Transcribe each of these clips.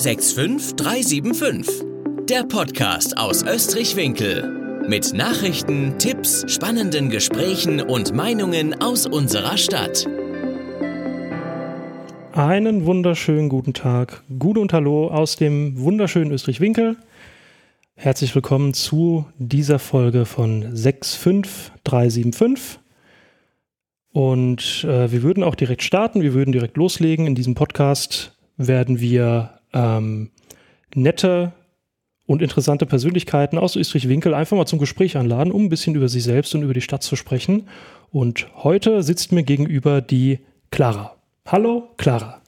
65375. Der Podcast aus Österreich-Winkel. Mit Nachrichten, Tipps, spannenden Gesprächen und Meinungen aus unserer Stadt. Einen wunderschönen guten Tag, Gute und Hallo aus dem wunderschönen Österreich-Winkel. Herzlich willkommen zu dieser Folge von 65375. Und äh, wir würden auch direkt starten, wir würden direkt loslegen. In diesem Podcast werden wir ähm, nette und interessante Persönlichkeiten aus Österreich-Winkel einfach mal zum Gespräch anladen, um ein bisschen über sich selbst und über die Stadt zu sprechen. Und heute sitzt mir gegenüber die Clara. Hallo, Clara.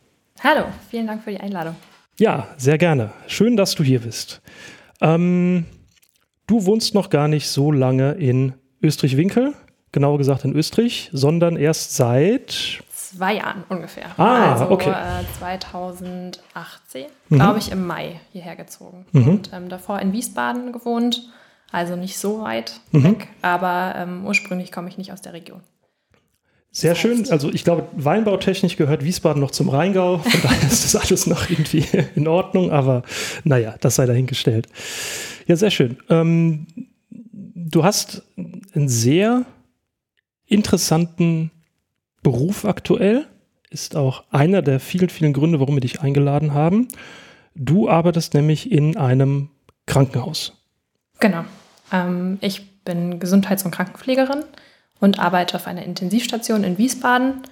Hallo, vielen Dank für die Einladung. Ja, sehr gerne. Schön, dass du hier bist. Ähm, du wohnst noch gar nicht so lange in Österreich-Winkel, genauer gesagt in Österreich, sondern erst seit zwei Jahren ungefähr. Ah, also okay. äh, 2018, Mhm. glaube ich, im Mai hierher gezogen. Mhm. Und ähm, davor in Wiesbaden gewohnt, also nicht so weit Mhm. weg, aber ähm, ursprünglich komme ich nicht aus der Region. Sehr schön. Also ich glaube, weinbautechnisch gehört Wiesbaden noch zum Rheingau. Von daher ist das alles noch irgendwie in Ordnung. Aber naja, das sei dahingestellt. Ja, sehr schön. Ähm, du hast einen sehr interessanten Beruf aktuell. Ist auch einer der vielen, vielen Gründe, warum wir dich eingeladen haben. Du arbeitest nämlich in einem Krankenhaus. Genau. Ähm, ich bin Gesundheits- und Krankenpflegerin und arbeite auf einer Intensivstation in Wiesbaden.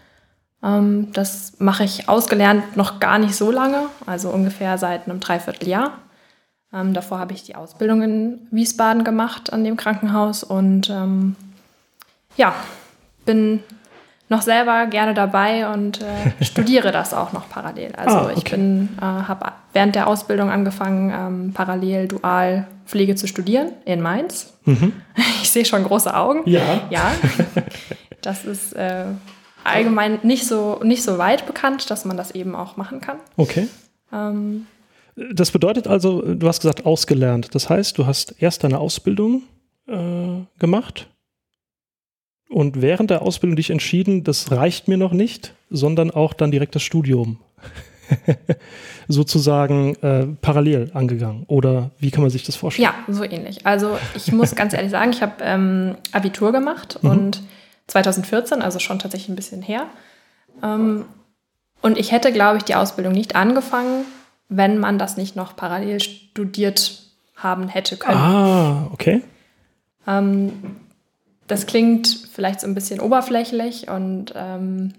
Ähm, das mache ich ausgelernt noch gar nicht so lange, also ungefähr seit einem Dreivierteljahr. Ähm, davor habe ich die Ausbildung in Wiesbaden gemacht an dem Krankenhaus und ähm, ja, bin noch selber gerne dabei und äh, studiere das auch noch parallel. Also Ah, ich okay. bin, äh, habe während der Ausbildung angefangen, ähm, parallel dual Pflege zu studieren in Mainz. Mhm. Ich sehe schon große Augen. Ja. Ja, das ist äh, allgemein nicht so, nicht so weit bekannt, dass man das eben auch machen kann. Okay. Ähm, Das bedeutet also, du hast gesagt, ausgelernt. Das heißt, du hast erst deine Ausbildung äh, gemacht und während der Ausbildung dich entschieden, das reicht mir noch nicht, sondern auch dann direkt das Studium sozusagen äh, parallel angegangen. Oder wie kann man sich das vorstellen? ja, so ähnlich. Also ich muss ganz ehrlich sagen, ich habe ähm, Abitur gemacht Mhm. und 2014, also schon tatsächlich ein bisschen her. Ähm, und ich hätte, glaube ich, die Ausbildung nicht angefangen, wenn man das nicht noch parallel studiert haben hätte können. Ah, okay. Ähm, das klingt vielleicht so ein bisschen oberflächlich und ähm,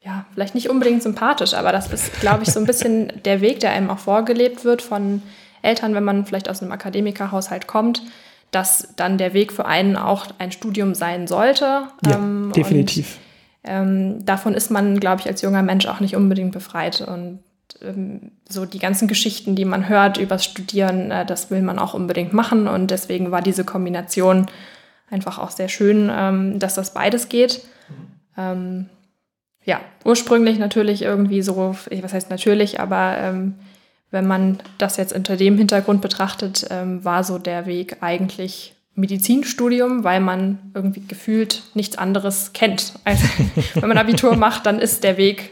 ja, vielleicht nicht unbedingt sympathisch, aber das ist, glaube ich, so ein bisschen der Weg, der einem auch vorgelebt wird von Eltern, wenn man vielleicht aus einem Akademikerhaushalt kommt, dass dann der Weg für einen auch ein Studium sein sollte. Ja, Ähm, definitiv. Und, ähm, davon ist man, glaube ich, als junger Mensch auch nicht unbedingt befreit. Und ähm, so die ganzen Geschichten, die man hört übers Studieren, äh, das will man auch unbedingt machen. Und deswegen war diese Kombination einfach auch sehr schön, ähm, dass das beides geht. Ähm, ja, ursprünglich natürlich irgendwie so, ich- was heißt natürlich, aber ähm, wenn man das jetzt unter dem Hintergrund betrachtet, ähm, war so der Weg eigentlich Medizinstudium, weil man irgendwie gefühlt nichts anderes kennt. Also wenn man Abitur macht, dann ist der Weg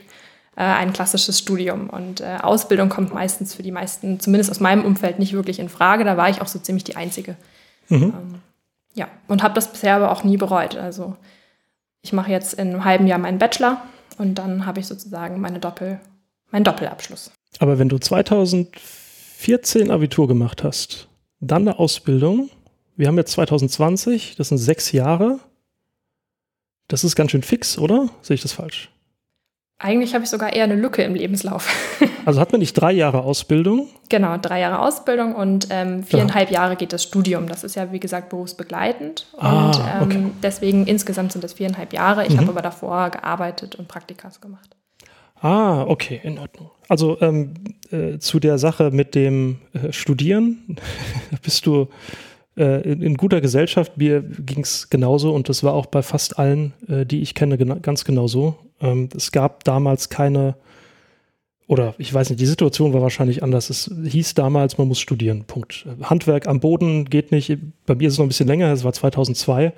äh, ein klassisches Studium. Und äh, Ausbildung kommt meistens für die meisten, zumindest aus meinem Umfeld, nicht wirklich in Frage. Da war ich auch so ziemlich die Einzige. Mhm. Ja, und habe das bisher aber auch nie bereut. Also ich mache jetzt in einem halben Jahr meinen Bachelor und dann habe ich sozusagen meine Doppel, meinen Doppelabschluss. Aber wenn du 2014 Abitur gemacht hast, dann eine Ausbildung, wir haben jetzt 2020, das sind sechs Jahre. Das ist ganz schön fix, oder? Sehe ich das falsch? Eigentlich habe ich sogar eher eine Lücke im Lebenslauf. Also hat man nicht drei Jahre Ausbildung? genau, drei Jahre Ausbildung und ähm, viereinhalb Jahre geht das Studium. Das ist ja, wie gesagt, berufsbegleitend. Ah, und ähm, okay. deswegen insgesamt sind das viereinhalb Jahre. Ich Mhm. habe aber davor gearbeitet und Praktikas gemacht. Ah, okay, in Ordnung. Also ähm, äh, zu der Sache mit dem äh, Studieren bist du in, in guter Gesellschaft. Mir ging es genauso und das war auch bei fast allen, äh, die ich kenne, gena ganz genauso. Ähm, es gab damals keine, oder ich weiß nicht, die Situation war wahrscheinlich anders. Es hieß damals, man muss studieren. Punkt. Handwerk am Boden geht nicht. Bei mir ist es noch ein bisschen länger, es war 2002.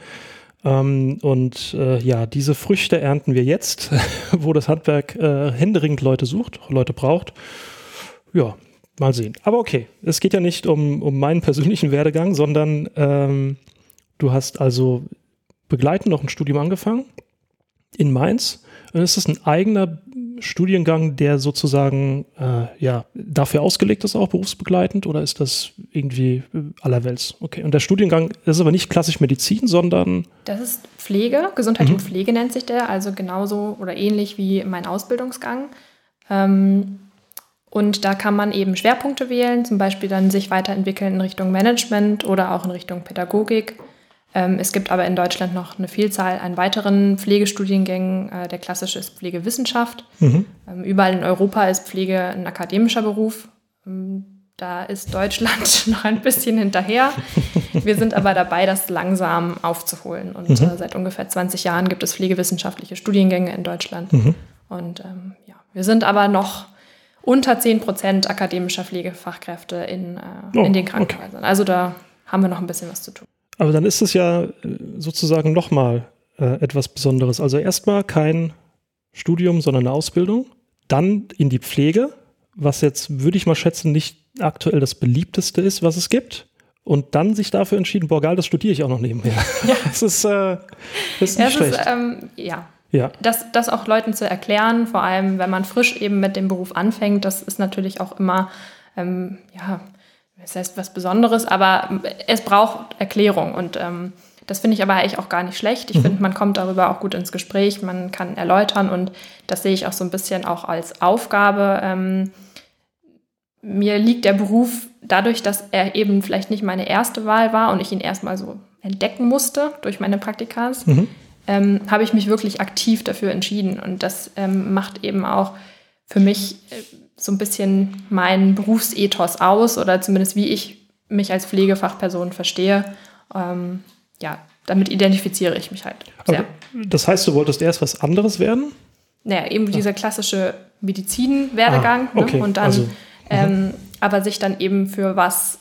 Ähm, und äh, ja, diese Früchte ernten wir jetzt, wo das Handwerk äh, händeringend Leute sucht, Leute braucht. Ja, mal sehen. Aber okay, es geht ja nicht um, um meinen persönlichen Werdegang, sondern ähm, du hast also begleitend noch ein Studium angefangen in Mainz. Und ist das ein eigener Studiengang, der sozusagen äh, ja, dafür ausgelegt ist, auch berufsbegleitend, oder ist das irgendwie allerwelts? Okay, und der Studiengang ist aber nicht klassisch Medizin, sondern. Das ist Pflege, Gesundheit mhm. und Pflege nennt sich der, also genauso oder ähnlich wie mein Ausbildungsgang. Ähm, und da kann man eben Schwerpunkte wählen, zum Beispiel dann sich weiterentwickeln in Richtung Management oder auch in Richtung Pädagogik. Ähm, es gibt aber in Deutschland noch eine Vielzahl an weiteren Pflegestudiengängen. Äh, der klassische ist Pflegewissenschaft. Mhm. Ähm, überall in Europa ist Pflege ein akademischer Beruf. Ähm, da ist Deutschland noch ein bisschen hinterher. Wir sind aber dabei, das langsam aufzuholen. Und mhm. Äh, seit ungefähr 20 Jahren gibt es pflegewissenschaftliche Studiengänge in Deutschland. Mhm. Und ähm, ja, wir sind aber noch unter 10 Prozent akademischer Pflegefachkräfte in, äh, oh, in den Krankenhäusern. Okay. Also da haben wir noch ein bisschen was zu tun. Aber dann ist es ja äh, sozusagen nochmal äh, etwas Besonderes. Also erstmal kein Studium, sondern eine Ausbildung. Dann in die Pflege, was jetzt, würde ich mal schätzen, nicht aktuell das beliebteste ist, was es gibt. Und dann sich dafür entschieden, boah, geil, das studiere ich auch noch nebenher. Ja. Das ist, äh, das ist nicht ja, schlecht. Ist, ähm, ja. Ja. Das, das auch Leuten zu erklären, vor allem wenn man frisch eben mit dem Beruf anfängt, das ist natürlich auch immer, ähm, ja, das heißt was Besonderes, aber es braucht Erklärung und ähm, das finde ich aber eigentlich auch gar nicht schlecht. Ich mhm. finde, man kommt darüber auch gut ins Gespräch, man kann erläutern und das sehe ich auch so ein bisschen auch als Aufgabe. Ähm, mir liegt der Beruf dadurch, dass er eben vielleicht nicht meine erste Wahl war und ich ihn erstmal so entdecken musste durch meine Praktikas, mhm. Ähm, habe ich mich wirklich aktiv dafür entschieden und das ähm, macht eben auch für mich äh, so ein bisschen mein Berufsethos aus oder zumindest wie ich mich als Pflegefachperson verstehe. Ähm, ja, damit identifiziere ich mich halt sehr. Aber das heißt, du wolltest erst was anderes werden? Naja, eben dieser klassische Medizin-Werdegang. Ah, okay. ne? Und dann, also, ähm, mhm. aber sich dann eben für was,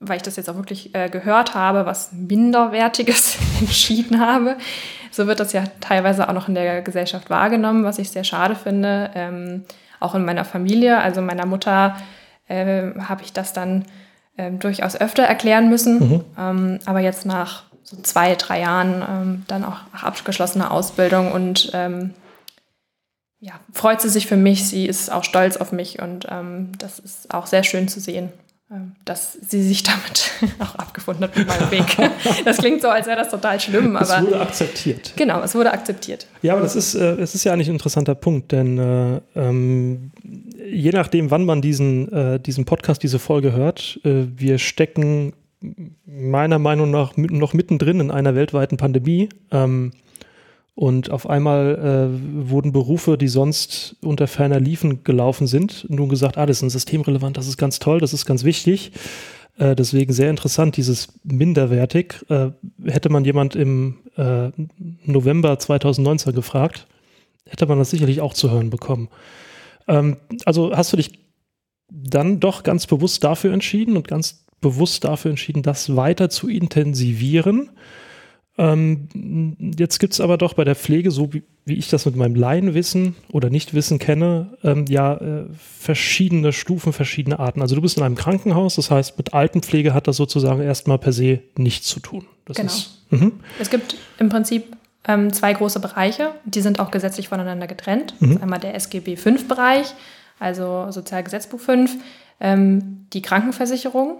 weil ich das jetzt auch wirklich äh, gehört habe, was Minderwertiges entschieden habe. So wird das ja teilweise auch noch in der Gesellschaft wahrgenommen, was ich sehr schade finde. Ähm, auch in meiner Familie, also meiner Mutter, äh, habe ich das dann äh, durchaus öfter erklären müssen. Mhm. Ähm, aber jetzt nach so zwei, drei Jahren ähm, dann auch nach abgeschlossener Ausbildung und ähm, ja, freut sie sich für mich. Sie ist auch stolz auf mich und ähm, das ist auch sehr schön zu sehen. Ähm, dass sie sich damit auch abgefunden hat mit meinem Weg. Das klingt so, als wäre das total schlimm, aber. Es wurde akzeptiert. Genau, es wurde akzeptiert. Ja, aber das ist, äh, es ist ja eigentlich ein interessanter Punkt, denn äh, ähm, je nachdem, wann man diesen, äh, diesen Podcast, diese Folge hört, äh, wir stecken meiner Meinung nach noch mittendrin in einer weltweiten Pandemie. Ähm, und auf einmal äh, wurden Berufe, die sonst unter ferner Liefen gelaufen sind, nun gesagt, ah, das ist ein systemrelevant, das ist ganz toll, das ist ganz wichtig. Äh, deswegen sehr interessant, dieses minderwertig. Äh, hätte man jemand im äh, November 2019 gefragt, hätte man das sicherlich auch zu hören bekommen. Ähm, also hast du dich dann doch ganz bewusst dafür entschieden und ganz bewusst dafür entschieden, das weiter zu intensivieren ähm, jetzt gibt es aber doch bei der Pflege, so wie, wie, ich das mit meinem Laienwissen oder Nichtwissen kenne, ähm, ja äh, verschiedene Stufen, verschiedene Arten. Also du bist in einem Krankenhaus, das heißt, mit Altenpflege hat das sozusagen erstmal per se nichts zu tun. Das genau. Ist, mhm. es gibt im Prinzip ähm, zwei große Bereiche, die sind auch gesetzlich voneinander getrennt. Mhm. Einmal der SGB V-Bereich, also Sozialgesetzbuch 5, ähm, die Krankenversicherung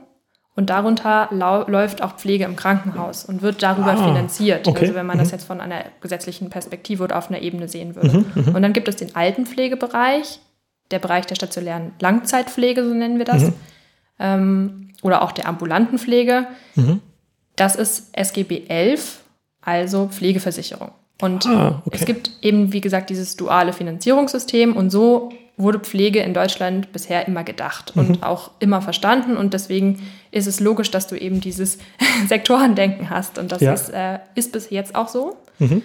und darunter läuft auch Pflege im Krankenhaus und wird darüber ah, finanziert. Okay. Also wenn man mhm. das jetzt von einer gesetzlichen Perspektive oder auf einer Ebene sehen würde. Mhm, mhm, und dann gibt es den Altenpflegebereich, der Bereich der stationären Langzeitpflege, so nennen wir das. Mhm. Ähm, oder auch der ambulanten Pflege. Mhm. Das ist SGB 11, also Pflegeversicherung. Und ah, okay. es gibt eben, wie gesagt, dieses duale Finanzierungssystem und so wurde Pflege in Deutschland bisher immer gedacht mhm. und auch immer verstanden. Und deswegen ist es logisch, dass du eben dieses Sektorendenken hast. Und das ja. ist, äh, ist bis jetzt auch so. Mhm.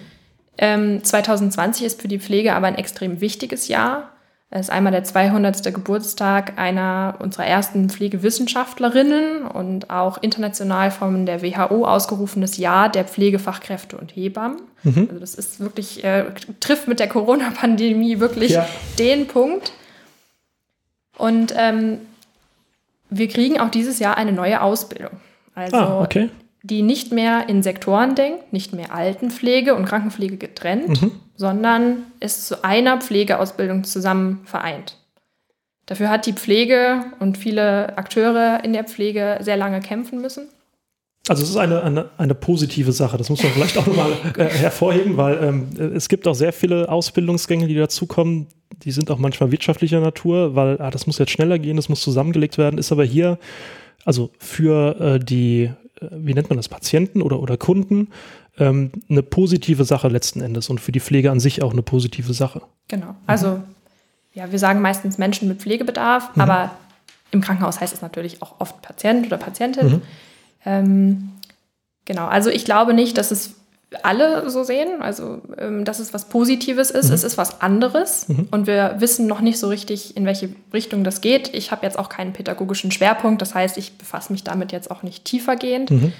Ähm, 2020 ist für die Pflege aber ein extrem wichtiges Jahr. Es ist einmal der 200. Geburtstag einer unserer ersten Pflegewissenschaftlerinnen und auch international von der WHO ausgerufenes Jahr der Pflegefachkräfte und Hebammen. Mhm. Also das ist wirklich, äh, trifft mit der Corona-Pandemie wirklich ja. den Punkt. Und ähm, Wir kriegen auch dieses Jahr eine neue Ausbildung. Also ah, okay. die nicht mehr in Sektoren denkt, nicht mehr Altenpflege und Krankenpflege getrennt, Mhm. Sondern ist zu einer Pflegeausbildung zusammen vereint. Dafür hat die Pflege und viele Akteure in der Pflege sehr lange kämpfen müssen. Also es ist eine, eine, eine positive Sache, das muss man vielleicht auch nochmal äh, hervorheben, weil ähm, es gibt auch sehr viele Ausbildungsgänge, die dazukommen, die sind auch manchmal wirtschaftlicher Natur, weil ah, das muss jetzt schneller gehen, das muss zusammengelegt werden, ist aber hier, also für äh, die, äh, wie nennt man das, Patienten oder, oder Kunden, ähm, eine positive Sache letzten Endes und für die Pflege an sich auch eine positive Sache. Genau. Also, ja, wir sagen meistens Menschen mit Pflegebedarf, aber im Krankenhaus heißt es natürlich auch oft Patient oder Patientin. Mhm. Ähm, genau. Also, ich glaube nicht, dass es alle so sehen, also ähm, dass es was Positives ist. Es ist was anderes Mhm. und wir wissen noch nicht so richtig, in welche Richtung das geht. Ich habe jetzt auch keinen pädagogischen Schwerpunkt, das heißt, ich befasse mich damit jetzt auch nicht tiefergehend. Mhm.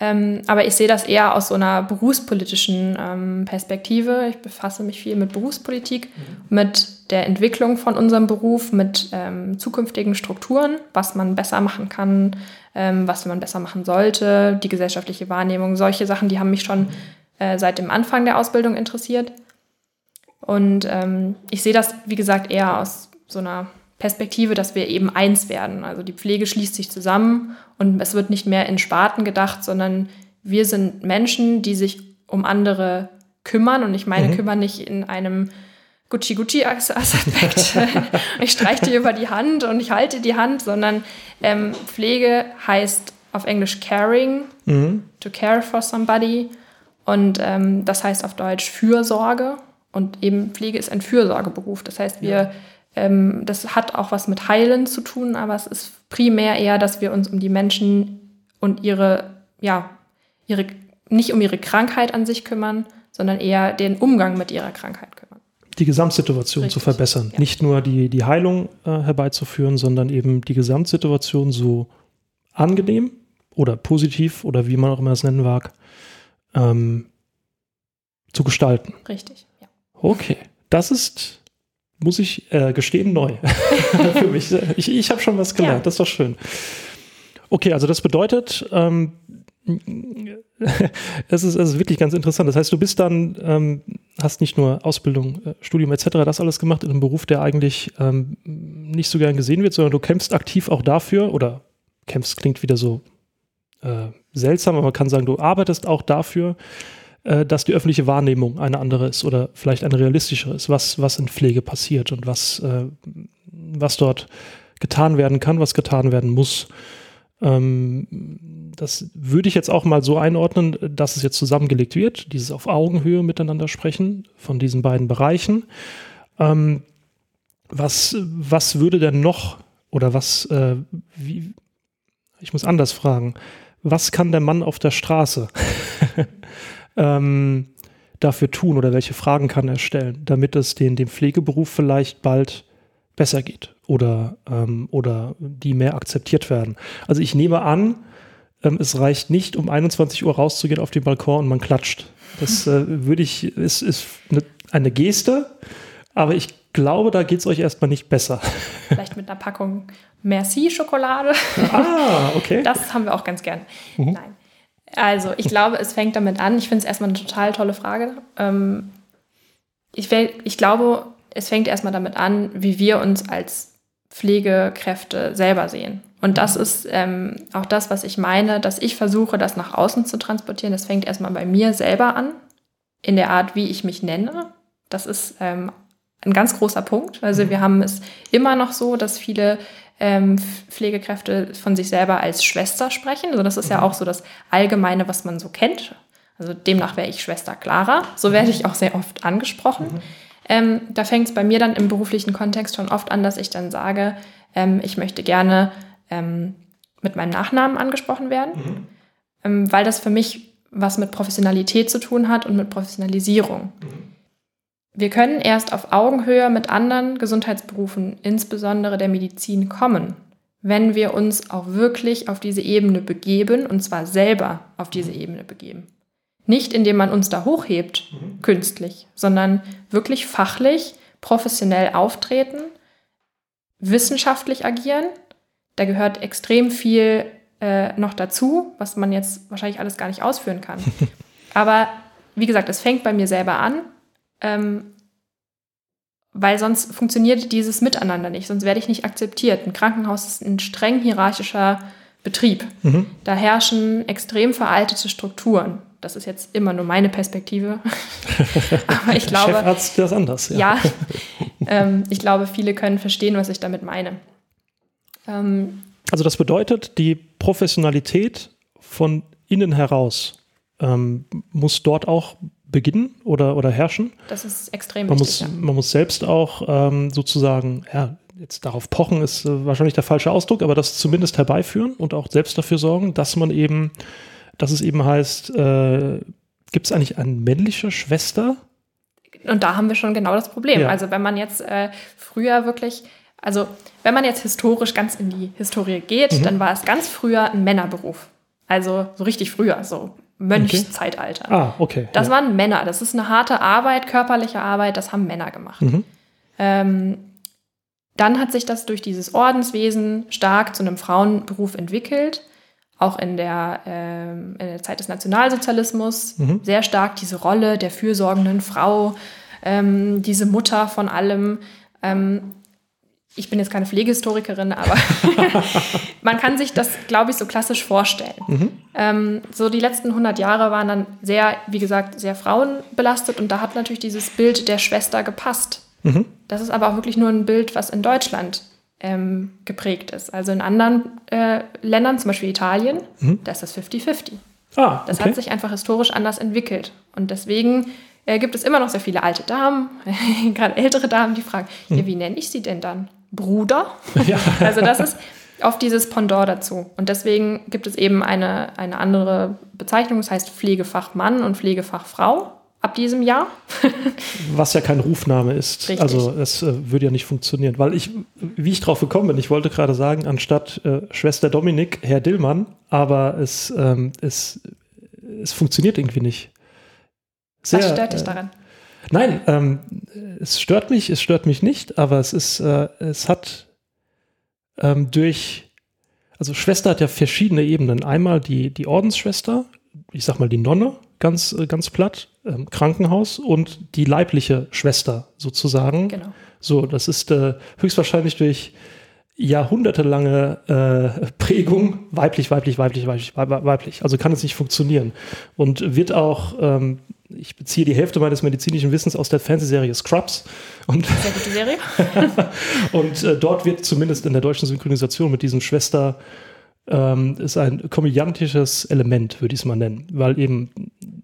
Ähm, aber ich sehe das eher aus so einer berufspolitischen ähm, Perspektive. Ich befasse mich viel mit Berufspolitik, mit der Entwicklung von unserem Beruf, mit ähm, zukünftigen Strukturen, was man besser machen kann, ähm, was man besser machen sollte, die gesellschaftliche Wahrnehmung. Solche Sachen, die haben mich schon äh, seit dem Anfang der Ausbildung interessiert. Und ähm, ich sehe das, wie gesagt, eher aus so einer Perspektive, dass wir eben eins werden. Also die Pflege schließt sich zusammen und es wird nicht mehr in Sparten gedacht, sondern wir sind Menschen, die sich um andere kümmern. Und ich meine, Mhm. kümmern nicht in einem Gucci-Gucci-Aspekt. ich streiche dir über die Hand und ich halte die Hand, sondern ähm, Pflege heißt auf Englisch caring, Mhm. to care for somebody. Und ähm, das heißt auf Deutsch Fürsorge. Und eben Pflege ist ein Fürsorgeberuf. Das heißt, wir, ähm, das hat auch was mit Heilen zu tun, aber es ist primär eher, dass wir uns um die Menschen und ihre, ja, ihre, nicht um ihre Krankheit an sich kümmern, sondern eher den Umgang mit ihrer Krankheit kümmern. Die Gesamtsituation zu Richtig, verbessern. ja. Nicht nur die, die Heilung äh, herbeizuführen, sondern eben die Gesamtsituation so angenehm oder positiv oder wie man auch immer es nennen mag, ähm, zu gestalten. Richtig, ja. Okay, das ist, muss ich äh, gestehen, neu für mich. Ich, ich habe schon was gelernt, Ja. das ist doch schön. Okay, also das bedeutet, ähm, es, ist, es ist wirklich ganz interessant. Das heißt, du bist dann, ähm, hast nicht nur Ausbildung, äh, Studium etc., das alles gemacht in einem Beruf, der eigentlich ähm, nicht so gern gesehen wird, sondern du kämpfst aktiv auch dafür, oder kämpfst klingt wieder so äh, seltsam, aber man kann sagen, du arbeitest auch dafür, äh, dass die öffentliche Wahrnehmung eine andere ist oder vielleicht eine realistischere ist, was, was in Pflege passiert und was, äh, was dort getan werden kann, was getan werden muss. Ähm, das würde ich jetzt auch mal so einordnen, dass es jetzt zusammengelegt wird, dieses auf Augenhöhe miteinander sprechen von diesen beiden Bereichen. Ähm, was, was würde denn noch oder was, äh, wie, ich muss anders fragen, was kann der Mann auf der Straße ähm, dafür tun oder welche Fragen kann er stellen, damit es den, dem Pflegeberuf vielleicht bald besser geht oder, ähm, oder die mehr akzeptiert werden. Also ich nehme an, ähm, es reicht nicht, um 21 Uhr rauszugehen auf den Balkon und man klatscht. Das äh, würde ich, ist, ist eine, eine Geste, aber ich glaube, da geht es euch erstmal nicht besser. Vielleicht mit einer Packung Merci-Schokolade. ah, okay. Das haben wir auch ganz gern. Nein. Also, ich glaube, es fängt damit an. Ich finde es erstmal eine total tolle Frage. Ähm, ich, ich glaube, es fängt erstmal damit an, wie wir uns als Pflegekräfte selber sehen. Und das ist ähm, auch das, was ich meine, dass ich versuche, das nach außen zu transportieren. Das fängt erstmal bei mir selber an, in der Art, wie ich mich nenne. Das ist ähm, ein ganz großer Punkt. Also wir haben es immer noch so, dass viele ähm, Pflegekräfte von sich selber als Schwester sprechen. Also das ist ja auch so das Allgemeine, was man so kennt. Also demnach wäre ich Schwester Clara. So werde ich auch sehr oft angesprochen. Ähm, da fängt es bei mir dann im beruflichen Kontext schon oft an, dass ich dann sage, ähm, ich möchte gerne ähm, mit meinem Nachnamen angesprochen werden, ähm, weil das für mich was mit Professionalität zu tun hat und mit Professionalisierung. Wir können erst auf Augenhöhe mit anderen Gesundheitsberufen, insbesondere der Medizin, kommen, wenn wir uns auch wirklich auf diese Ebene begeben und zwar selber auf diese Ebene begeben. Nicht indem man uns da hochhebt, künstlich, sondern wirklich fachlich, professionell auftreten, wissenschaftlich agieren, Da gehört extrem viel äh, noch dazu, was man jetzt wahrscheinlich alles gar nicht ausführen kann. Aber wie gesagt, es fängt bei mir selber an, ähm, weil sonst funktioniert dieses Miteinander nicht, sonst werde ich nicht akzeptiert. Ein Krankenhaus ist ein streng hierarchischer Betrieb. Mhm. Da herrschen extrem veraltete Strukturen. Das ist jetzt immer nur meine Perspektive. Aber ich glaube. Chefarzt das anders, ja. ja ähm, ich glaube, viele können verstehen, was ich damit meine. Ähm, also, das bedeutet, die Professionalität von innen heraus ähm, muss dort auch beginnen oder, oder herrschen. Das ist extrem man wichtig. Muss, ja. Man muss selbst auch ähm, sozusagen, ja, jetzt darauf pochen ist äh, wahrscheinlich der falsche Ausdruck, aber das zumindest herbeiführen und auch selbst dafür sorgen, dass man eben, dass es eben heißt, äh, gibt es eigentlich eine männliche Schwester? Und da haben wir schon genau das Problem. Ja. Also wenn man jetzt äh, früher wirklich, also wenn man jetzt historisch ganz in die Historie geht, mhm. dann war es ganz früher ein Männerberuf. Also so richtig früher, so Mönchszeitalter. Okay. Ah, okay. Das ja. waren Männer. Das ist eine harte Arbeit, körperliche Arbeit, das haben Männer gemacht. Mhm. Ähm, dann hat sich das durch dieses Ordenswesen stark zu einem Frauenberuf entwickelt. Auch in der, äh, in der Zeit des Nationalsozialismus mhm. sehr stark diese Rolle der fürsorgenden Frau, ähm, diese Mutter von allem. Ich bin jetzt keine Pflegehistorikerin, aber man kann sich das, glaube ich, so klassisch vorstellen. Mhm. Ähm, so die letzten 100 Jahre waren dann sehr, wie gesagt, sehr frauenbelastet und da hat natürlich dieses Bild der Schwester gepasst. Mhm. Das ist aber auch wirklich nur ein Bild, was in Deutschland ähm, geprägt ist. Also in anderen äh, Ländern, zum Beispiel Italien, mhm. da ist das 50-50. Ah, das hat sich einfach historisch anders entwickelt. Und deswegen äh, gibt es immer noch sehr viele alte Damen, gerade ältere Damen, die fragen, mhm. ja, wie nenne ich sie denn dann? Bruder. Ja. Also das ist oft dieses Pendant dazu. Und deswegen gibt es eben eine, eine andere Bezeichnung, das heißt Pflegefachmann und Pflegefachfrau ab diesem Jahr. Was ja kein Rufname ist. Richtig. Also es äh, würde ja nicht funktionieren. Weil ich, wie ich drauf gekommen bin, ich wollte gerade sagen, anstatt äh, Schwester Dominik, Herr Dillmann, aber es, ähm, es, es funktioniert irgendwie nicht. Sehr, Was stört dich äh, daran? Nein, ähm, es stört mich, es stört mich nicht, aber es ist, äh, es hat ähm, durch, also Schwester hat ja verschiedene Ebenen. Einmal die, die Ordensschwester, ich sag mal die Nonne, ganz, äh, ganz platt, ähm, Krankenhaus und die leibliche Schwester sozusagen. Genau. So, das ist äh, höchstwahrscheinlich durch jahrhundertelange äh, Prägung weiblich, weiblich, weiblich, weiblich, weiblich. Also kann es nicht funktionieren. Und wird auch, ähm, ich beziehe die Hälfte meines medizinischen Wissens aus der Fernsehserie Scrubs. Und Sehr gute Serie. und äh, dort wird zumindest in der deutschen Synchronisation mit diesem Schwester ähm, ist ein komödiantisches Element, würde ich es mal nennen. Weil eben,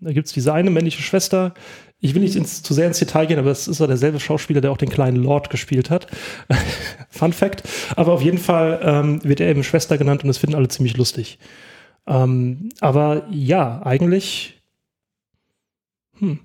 da gibt es diese eine männliche Schwester, ich will nicht ins, zu sehr ins Detail gehen, aber es ist ja derselbe Schauspieler, der auch den kleinen Lord gespielt hat. Fun Fact. Aber auf jeden Fall ähm, wird er eben Schwester genannt und das finden alle ziemlich lustig. Ähm, aber ja, eigentlich. Hm.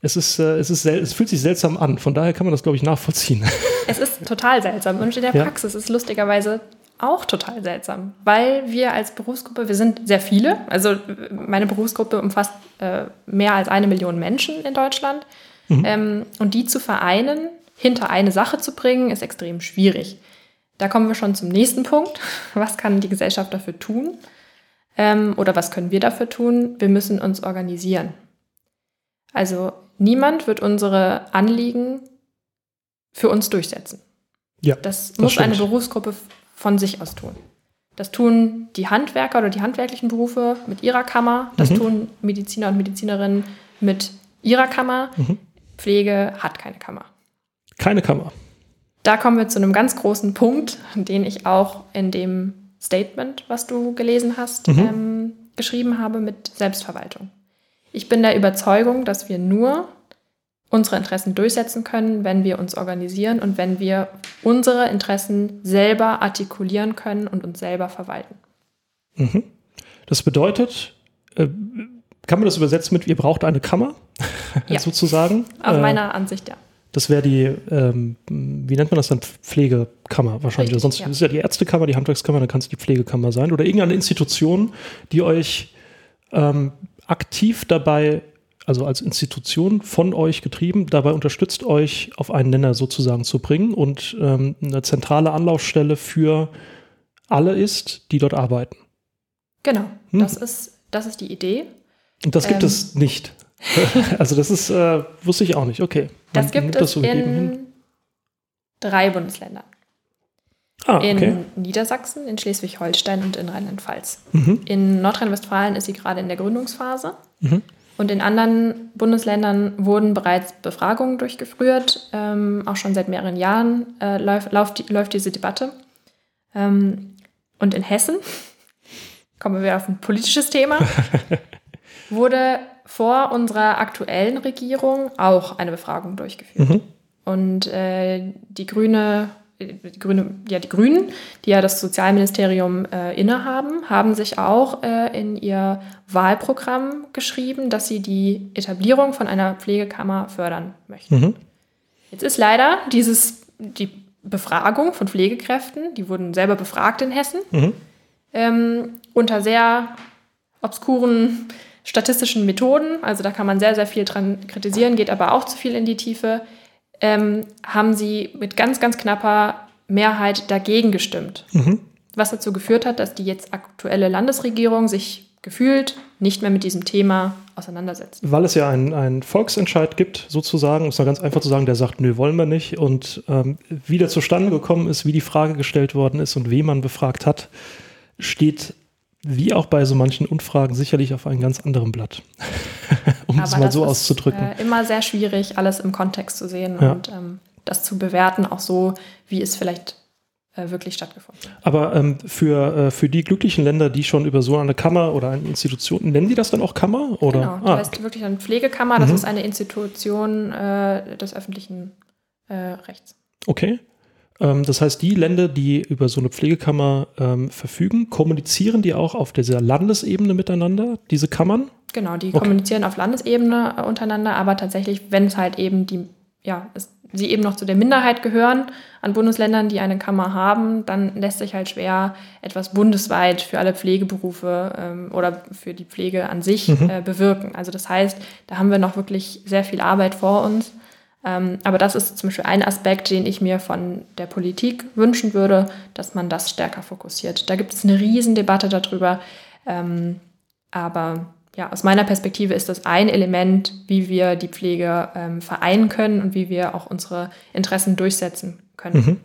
Es, ist, äh, es, ist es fühlt sich seltsam an, von daher kann man das, glaube ich, nachvollziehen. Es ist total seltsam. Und in der Praxis ja. ist lustigerweise auch total seltsam, weil wir als Berufsgruppe, wir sind sehr viele, also meine Berufsgruppe umfasst äh, mehr als eine Million Menschen in Deutschland mhm. ähm, und die zu vereinen, hinter eine Sache zu bringen, ist extrem schwierig. Da kommen wir schon zum nächsten Punkt. Was kann die Gesellschaft dafür tun? Ähm, oder was können wir dafür tun? Wir müssen uns organisieren. Also niemand wird unsere Anliegen für uns durchsetzen. Ja, das, das muss stimmt. eine Berufsgruppe von sich aus tun. Das tun die Handwerker oder die handwerklichen Berufe mit ihrer Kammer. Das mhm. tun Mediziner und Medizinerinnen mit ihrer Kammer. Mhm. Pflege hat keine Kammer. Keine Kammer. Da kommen wir zu einem ganz großen Punkt, den ich auch in dem Statement, was du gelesen hast, mhm. ähm, geschrieben habe mit Selbstverwaltung. Ich bin der Überzeugung, dass wir nur unsere Interessen durchsetzen können, wenn wir uns organisieren und wenn wir unsere Interessen selber artikulieren können und uns selber verwalten. Mhm. Das bedeutet, äh, kann man das übersetzen mit, ihr braucht eine Kammer, ja. sozusagen? Aus äh, meiner Ansicht, ja. Das wäre die, ähm, wie nennt man das dann? Pflegekammer wahrscheinlich. Richtig, Sonst ja. ist ja die Ärztekammer, die Handwerkskammer, dann kann es die Pflegekammer sein. Oder irgendeine Institution, die euch ähm, aktiv dabei also als Institution von euch getrieben, dabei unterstützt euch auf einen Nenner sozusagen zu bringen und ähm, eine zentrale Anlaufstelle für alle ist, die dort arbeiten. Genau, hm. das, ist, das ist die Idee. Und das gibt ähm, es nicht. also das ist, äh, wusste ich auch nicht. Okay. Man das gibt es so in drei Bundesländern. Ah, okay. In Niedersachsen, in Schleswig-Holstein und in Rheinland-Pfalz. Mhm. In Nordrhein-Westfalen ist sie gerade in der Gründungsphase. Mhm. Und in anderen Bundesländern wurden bereits Befragungen durchgeführt. Ähm, auch schon seit mehreren Jahren äh, läuft, läuft, läuft, diese Debatte. Ähm, und in Hessen, kommen wir auf ein politisches Thema, wurde vor unserer aktuellen Regierung auch eine Befragung durchgeführt. Mhm. Und äh, die grüne die, Grüne, ja, die Grünen, die ja das Sozialministerium äh, innehaben, haben sich auch äh, in ihr Wahlprogramm geschrieben, dass sie die Etablierung von einer Pflegekammer fördern möchten. Mhm. Jetzt ist leider dieses, die Befragung von Pflegekräften, die wurden selber befragt in Hessen, mhm. ähm, unter sehr obskuren statistischen Methoden, also da kann man sehr, sehr viel dran kritisieren, geht aber auch zu viel in die Tiefe, ähm, haben sie mit ganz, ganz knapper Mehrheit dagegen gestimmt. Mhm. Was dazu geführt hat, dass die jetzt aktuelle Landesregierung sich gefühlt nicht mehr mit diesem Thema auseinandersetzt. Weil es ja einen, einen Volksentscheid gibt, sozusagen, um es mal ganz einfach zu sagen, der sagt, nö, wollen wir nicht. Und ähm, wie der zustande gekommen ist, wie die Frage gestellt worden ist und wen man befragt hat, steht wie auch bei so manchen Unfragen sicherlich auf einem ganz anderen Blatt. um es mal so ist, auszudrücken. Äh, immer sehr schwierig, alles im Kontext zu sehen ja. und ähm, das zu bewerten, auch so, wie es vielleicht äh, wirklich stattgefunden hat. Aber ähm, für, äh, für die glücklichen Länder, die schon über so eine Kammer oder eine Institution, nennen die das dann auch Kammer? Oder? Genau, das ah, heißt wirklich eine Pflegekammer, das mhm. ist eine Institution äh, des öffentlichen äh, Rechts. Okay. Ähm, das heißt, die Länder, die über so eine Pflegekammer ähm, verfügen, kommunizieren die auch auf dieser Landesebene miteinander, diese Kammern? Genau, die okay. kommunizieren auf Landesebene äh, untereinander, aber tatsächlich, wenn es halt eben die, ja, es, sie eben noch zu der Minderheit gehören an Bundesländern, die eine Kammer haben, dann lässt sich halt schwer etwas bundesweit für alle Pflegeberufe ähm, oder für die Pflege an sich mhm. äh, bewirken. Also das heißt, da haben wir noch wirklich sehr viel Arbeit vor uns. Ähm, aber das ist zum Beispiel ein Aspekt, den ich mir von der Politik wünschen würde, dass man das stärker fokussiert. Da gibt es eine Riesendebatte darüber. Ähm, aber ja, aus meiner Perspektive ist das ein Element, wie wir die Pflege ähm, vereinen können und wie wir auch unsere Interessen durchsetzen können. Mhm.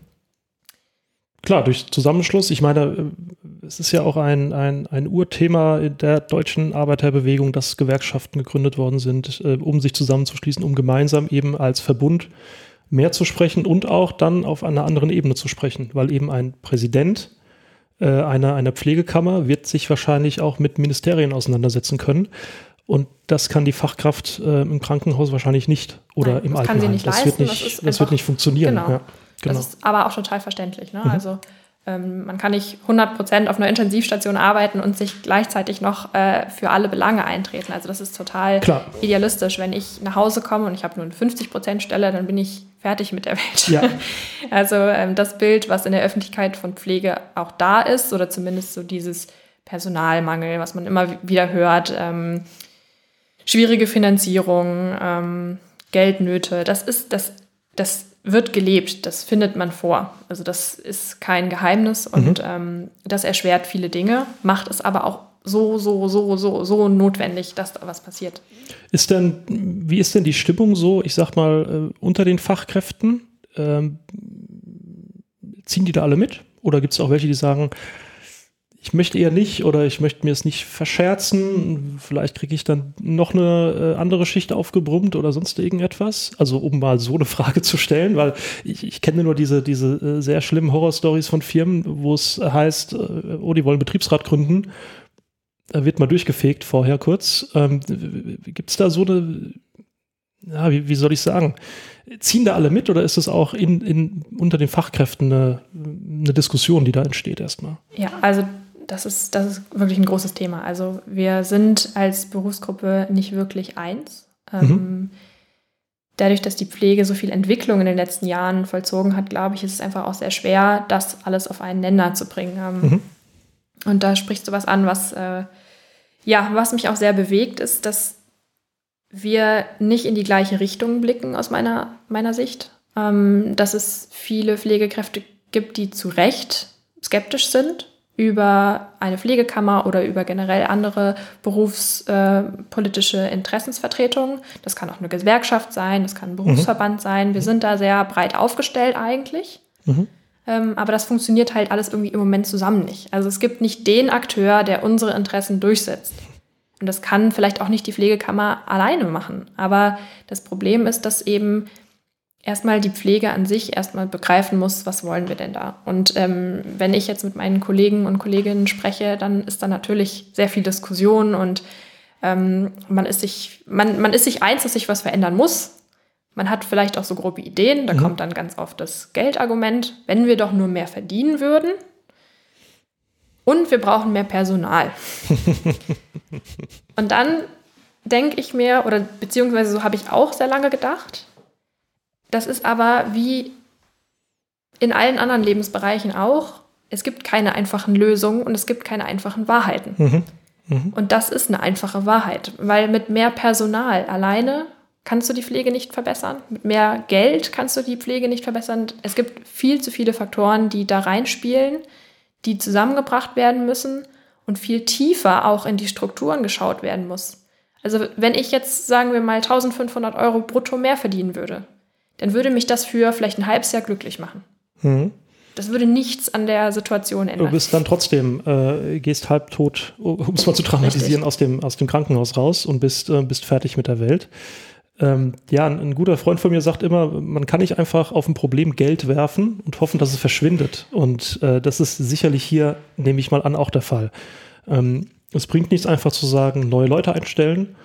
Klar, durch Zusammenschluss. Ich meine, äh, es ist ja auch ein, ein, ein Urthema der deutschen Arbeiterbewegung, dass Gewerkschaften gegründet worden sind, äh, um sich zusammenzuschließen, um gemeinsam eben als Verbund mehr zu sprechen und auch dann auf einer anderen Ebene zu sprechen, weil eben ein Präsident äh, einer, einer Pflegekammer wird sich wahrscheinlich auch mit Ministerien auseinandersetzen können. Und das kann die Fachkraft äh, im Krankenhaus wahrscheinlich nicht oder Nein, im Altenheim. Das, wird nicht, das, das wird nicht funktionieren. Genau. Ja. Genau. Das ist aber auch total verständlich. Ne? Mhm. Also ähm, man kann nicht 100 Prozent auf einer Intensivstation arbeiten und sich gleichzeitig noch äh, für alle Belange eintreten. Also das ist total Klar. idealistisch. Wenn ich nach Hause komme und ich habe nur eine 50 Prozent Stelle, dann bin ich fertig mit der Welt. Ja. Also ähm, das Bild, was in der Öffentlichkeit von Pflege auch da ist, oder zumindest so dieses Personalmangel, was man immer wieder hört, ähm, schwierige Finanzierung, ähm, Geldnöte, das ist das, das wird gelebt, das findet man vor. Also das ist kein Geheimnis und mhm. ähm, das erschwert viele Dinge, macht es aber auch so, so, so, so, so notwendig, dass da was passiert. Ist denn, wie ist denn die Stimmung so, ich sag mal, äh, unter den Fachkräften? Ähm, ziehen die da alle mit? Oder gibt es auch welche, die sagen, ich möchte eher nicht oder ich möchte mir es nicht verscherzen. Vielleicht kriege ich dann noch eine äh, andere Schicht aufgebrummt oder sonst irgendetwas. Also um mal so eine Frage zu stellen, weil ich, ich kenne nur diese, diese äh, sehr schlimmen Horrorstories von Firmen, wo es heißt, äh, oh, die wollen Betriebsrat gründen. Da wird mal durchgefegt vorher kurz. Ähm, Gibt es da so eine, ja, wie, wie soll ich sagen? Ziehen da alle mit oder ist es auch in, in, unter den Fachkräften eine, eine Diskussion, die da entsteht erstmal? Ja, also das ist, das ist wirklich ein großes Thema. Also wir sind als Berufsgruppe nicht wirklich eins. Ähm, mhm. dadurch, dass die Pflege so viel Entwicklung in den letzten Jahren vollzogen hat, glaube ich, ist es einfach auch sehr schwer, das alles auf einen Nenner zu bringen. Ähm, mhm. Und da sprichst du was an, was, äh, ja, was mich auch sehr bewegt, ist, dass wir nicht in die gleiche Richtung blicken aus meiner, meiner Sicht. Ähm, dass es viele Pflegekräfte gibt, die zu Recht skeptisch sind über eine Pflegekammer oder über generell andere berufspolitische Interessensvertretungen. Das kann auch eine Gewerkschaft sein, das kann ein Berufsverband mhm. sein. Wir sind da sehr breit aufgestellt eigentlich. Mhm. Ähm, aber das funktioniert halt alles irgendwie im Moment zusammen nicht. Also es gibt nicht den Akteur, der unsere Interessen durchsetzt. Und das kann vielleicht auch nicht die Pflegekammer alleine machen. Aber das Problem ist, dass eben erstmal die Pflege an sich erstmal begreifen muss, was wollen wir denn da. Und ähm, wenn ich jetzt mit meinen Kollegen und Kolleginnen spreche, dann ist da natürlich sehr viel Diskussion und ähm, man, ist sich, man, man ist sich eins, dass sich was verändern muss. Man hat vielleicht auch so grobe Ideen, da mhm. kommt dann ganz oft das Geldargument, wenn wir doch nur mehr verdienen würden. Und wir brauchen mehr Personal. und dann denke ich mir, oder beziehungsweise so habe ich auch sehr lange gedacht, das ist aber wie in allen anderen Lebensbereichen auch. Es gibt keine einfachen Lösungen und es gibt keine einfachen Wahrheiten. Mhm. Mhm. Und das ist eine einfache Wahrheit, weil mit mehr Personal alleine kannst du die Pflege nicht verbessern. Mit mehr Geld kannst du die Pflege nicht verbessern. Es gibt viel zu viele Faktoren, die da reinspielen, die zusammengebracht werden müssen und viel tiefer auch in die Strukturen geschaut werden muss. Also wenn ich jetzt, sagen wir mal, 1500 Euro brutto mehr verdienen würde, dann würde mich das für vielleicht ein halbes Jahr glücklich machen. Mhm. Das würde nichts an der Situation ändern. Du bist dann trotzdem, äh, gehst halbtot, um es mal zu dramatisieren, aus dem, aus dem Krankenhaus raus und bist, äh, bist fertig mit der Welt. Ähm, ja, ein, ein, guter Freund von mir sagt immer, man kann nicht einfach auf ein Problem Geld werfen und hoffen, dass es verschwindet. Und äh, das ist sicherlich hier, nehme ich mal an, auch der Fall. Ähm, es bringt nichts einfach zu sagen, neue Leute einstellen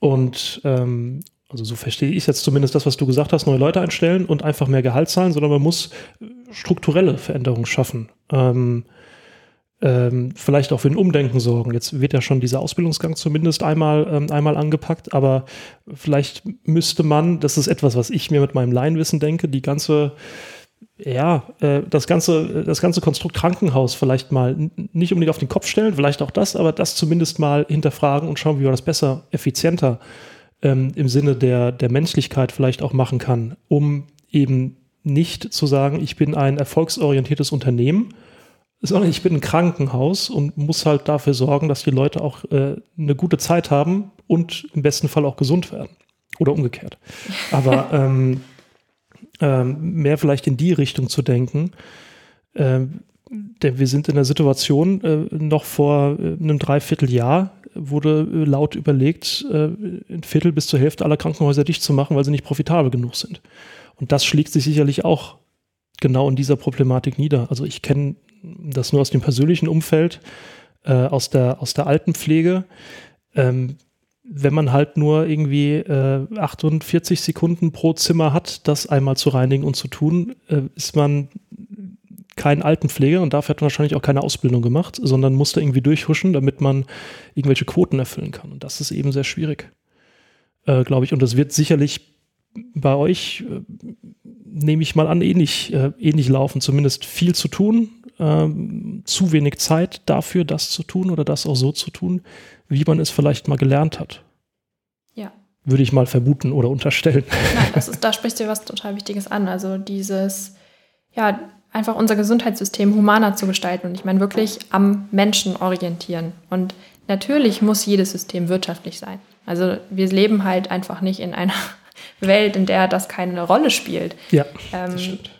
und ähm, also so verstehe ich jetzt zumindest das, was du gesagt hast, neue Leute einstellen und einfach mehr Gehalt zahlen, sondern man muss strukturelle Veränderungen schaffen. Ähm, ähm, vielleicht auch für ein Umdenken sorgen. Jetzt wird ja schon dieser Ausbildungsgang zumindest einmal, ähm, einmal angepackt, aber vielleicht müsste man, das ist etwas, was ich mir mit meinem Laienwissen denke, die ganze ja, äh, das ganze, das ganze Konstrukt Krankenhaus vielleicht mal nicht unbedingt auf den Kopf stellen, vielleicht auch das, aber das zumindest mal hinterfragen und schauen, wie wir das besser, effizienter ähm, im Sinne der, der Menschlichkeit vielleicht auch machen kann, um eben nicht zu sagen, ich bin ein erfolgsorientiertes Unternehmen, sondern ich bin ein Krankenhaus und muss halt dafür sorgen, dass die Leute auch äh, eine gute Zeit haben und im besten Fall auch gesund werden. Oder umgekehrt. Aber ähm, ähm, mehr vielleicht in die Richtung zu denken. Ähm, denn wir sind in der Situation, äh, noch vor äh, einem Dreivierteljahr wurde äh, laut überlegt, äh, ein Viertel bis zur Hälfte aller Krankenhäuser dicht zu machen, weil sie nicht profitabel genug sind. Und das schlägt sich sicherlich auch genau in dieser Problematik nieder. Also ich kenne das nur aus dem persönlichen Umfeld, äh, aus, der, aus der Altenpflege. Ähm, wenn man halt nur irgendwie äh, 48 Sekunden pro Zimmer hat, das einmal zu reinigen und zu tun, äh, ist man kein Altenpfleger und dafür hat man wahrscheinlich auch keine Ausbildung gemacht, sondern musste irgendwie durchhuschen, damit man irgendwelche Quoten erfüllen kann. Und das ist eben sehr schwierig, äh, glaube ich. Und das wird sicherlich bei euch, äh, nehme ich mal an, ähnlich, äh, ähnlich laufen. Zumindest viel zu tun, ähm, zu wenig Zeit dafür, das zu tun oder das auch so zu tun, wie man es vielleicht mal gelernt hat. Ja. Würde ich mal vermuten oder unterstellen. Nein, das ist, da sprichst du was total Wichtiges an. Also dieses, ja, einfach unser Gesundheitssystem humaner zu gestalten und ich meine wirklich am Menschen orientieren. Und natürlich muss jedes System wirtschaftlich sein. Also wir leben halt einfach nicht in einer Welt, in der das keine Rolle spielt. Ja, ähm, das stimmt.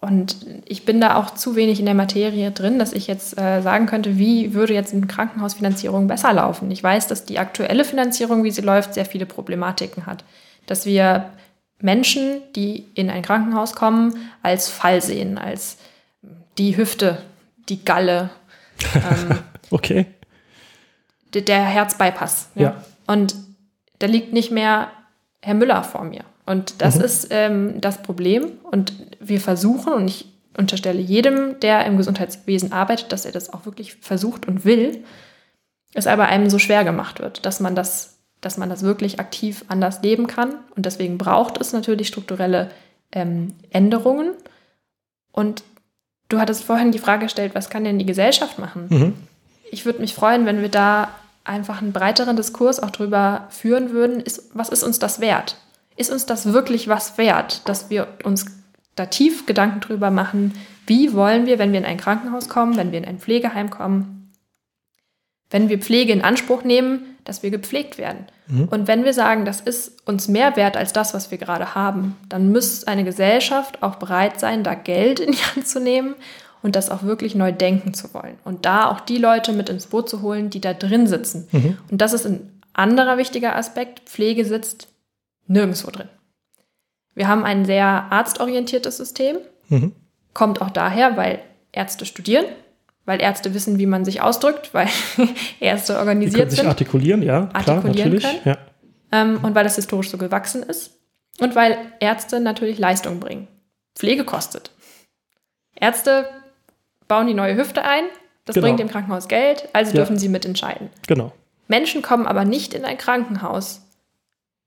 Und ich bin da auch zu wenig in der Materie drin, dass ich jetzt äh, sagen könnte, wie würde jetzt eine Krankenhausfinanzierung besser laufen. Ich weiß, dass die aktuelle Finanzierung, wie sie läuft, sehr viele Problematiken hat. Dass wir Menschen, die in ein Krankenhaus kommen, als Fall sehen, als die Hüfte, die Galle. Ähm, okay. Der Herzbypass. Ja. ja. Und da liegt nicht mehr Herr Müller vor mir. Und das mhm. ist ähm, das Problem. Und wir versuchen, und ich unterstelle jedem, der im Gesundheitswesen arbeitet, dass er das auch wirklich versucht und will, es aber einem so schwer gemacht wird, dass man das dass man das wirklich aktiv anders leben kann. Und deswegen braucht es natürlich strukturelle ähm, Änderungen. Und du hattest vorhin die Frage gestellt, was kann denn die Gesellschaft machen? Mhm. Ich würde mich freuen, wenn wir da einfach einen breiteren Diskurs auch drüber führen würden. Ist, was ist uns das wert? Ist uns das wirklich was wert, dass wir uns da tief Gedanken drüber machen, wie wollen wir, wenn wir in ein Krankenhaus kommen, wenn wir in ein Pflegeheim kommen, wenn wir Pflege in Anspruch nehmen, dass wir gepflegt werden. Mhm. Und wenn wir sagen, das ist uns mehr wert als das, was wir gerade haben, dann muss eine Gesellschaft auch bereit sein, da Geld in die Hand zu nehmen und das auch wirklich neu denken zu wollen. Und da auch die Leute mit ins Boot zu holen, die da drin sitzen. Mhm. Und das ist ein anderer wichtiger Aspekt. Pflege sitzt nirgendwo drin. Wir haben ein sehr arztorientiertes System. Mhm. Kommt auch daher, weil Ärzte studieren, weil Ärzte wissen, wie man sich ausdrückt, weil Ärzte organisiert Die können sich artikulieren, ja, artikulieren klar, natürlich. Ja. Ähm, und weil es historisch so gewachsen ist. Und weil Ärzte natürlich Leistung bringen. Pflege kostet. Ärzte bauen die neue Hüfte ein, das genau. bringt dem Krankenhaus Geld, also ja. dürfen sie mitentscheiden. Genau. Menschen kommen aber nicht in ein Krankenhaus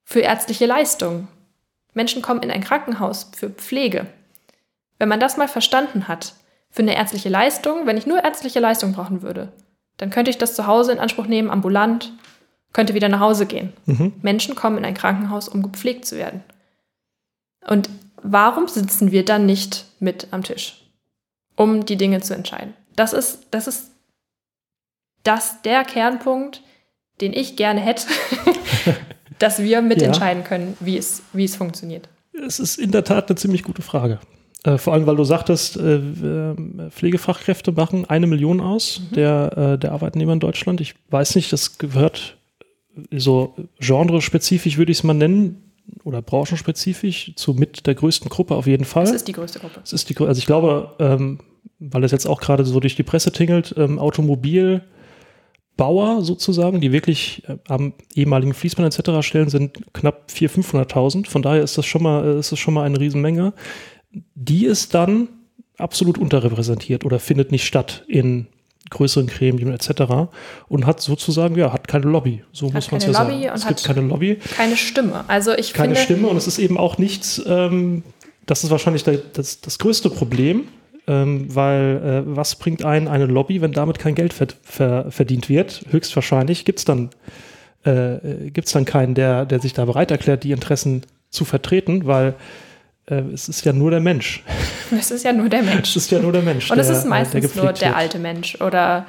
für ärztliche Leistungen. Menschen kommen in ein Krankenhaus für Pflege. Wenn man das mal verstanden hat, für eine ärztliche Leistung, wenn ich nur ärztliche Leistung brauchen würde, dann könnte ich das zu Hause in Anspruch nehmen, ambulant, könnte wieder nach Hause gehen. Mhm. Menschen kommen in ein Krankenhaus, um gepflegt zu werden. Und warum sitzen wir dann nicht mit am Tisch, um die Dinge zu entscheiden? Das ist, das ist das der Kernpunkt, den ich gerne hätte, dass wir mitentscheiden ja. können, wie es, wie es funktioniert? Es ist in der Tat eine ziemlich gute Frage. Äh, vor allem, weil du sagtest, äh, äh, Pflegefachkräfte machen eine Million aus mhm. der, äh, der Arbeitnehmer in Deutschland. Ich weiß nicht, das gehört so genrespezifisch, würde ich es mal nennen, oder brauchenspezifisch zu mit der größten Gruppe auf jeden Fall. Es ist die größte Gruppe. Es ist die, also ich glaube, ähm, weil es jetzt auch gerade so durch die Presse tingelt, ähm, Automobil, Bauer sozusagen, die wirklich am ehemaligen Fließband etc. stellen, sind knapp 400.000, 500.000. Von daher ist das schon mal, ist das schon mal eine Riesenmenge. Die ist dann absolut unterrepräsentiert oder findet nicht statt in größeren Gremien etc. und hat sozusagen, ja, hat keine Lobby. So hat muss man es ja Lobby sagen. es gibt keine Lobby. Keine Stimme. Also ich keine finde, Stimme und es ist eben auch nichts, ähm, das ist wahrscheinlich der, das, das größte Problem, ähm, weil äh, was bringt einen eine Lobby, wenn damit kein Geld ver ver verdient wird? Höchstwahrscheinlich gibt es dann, äh, gibt's dann keinen, der, der sich da bereit erklärt, die Interessen zu vertreten, weil es ist ja nur der Mensch. Es ist ja nur der Mensch. es ist ja nur der Mensch. Und der, es ist meistens nur der alte Mensch oder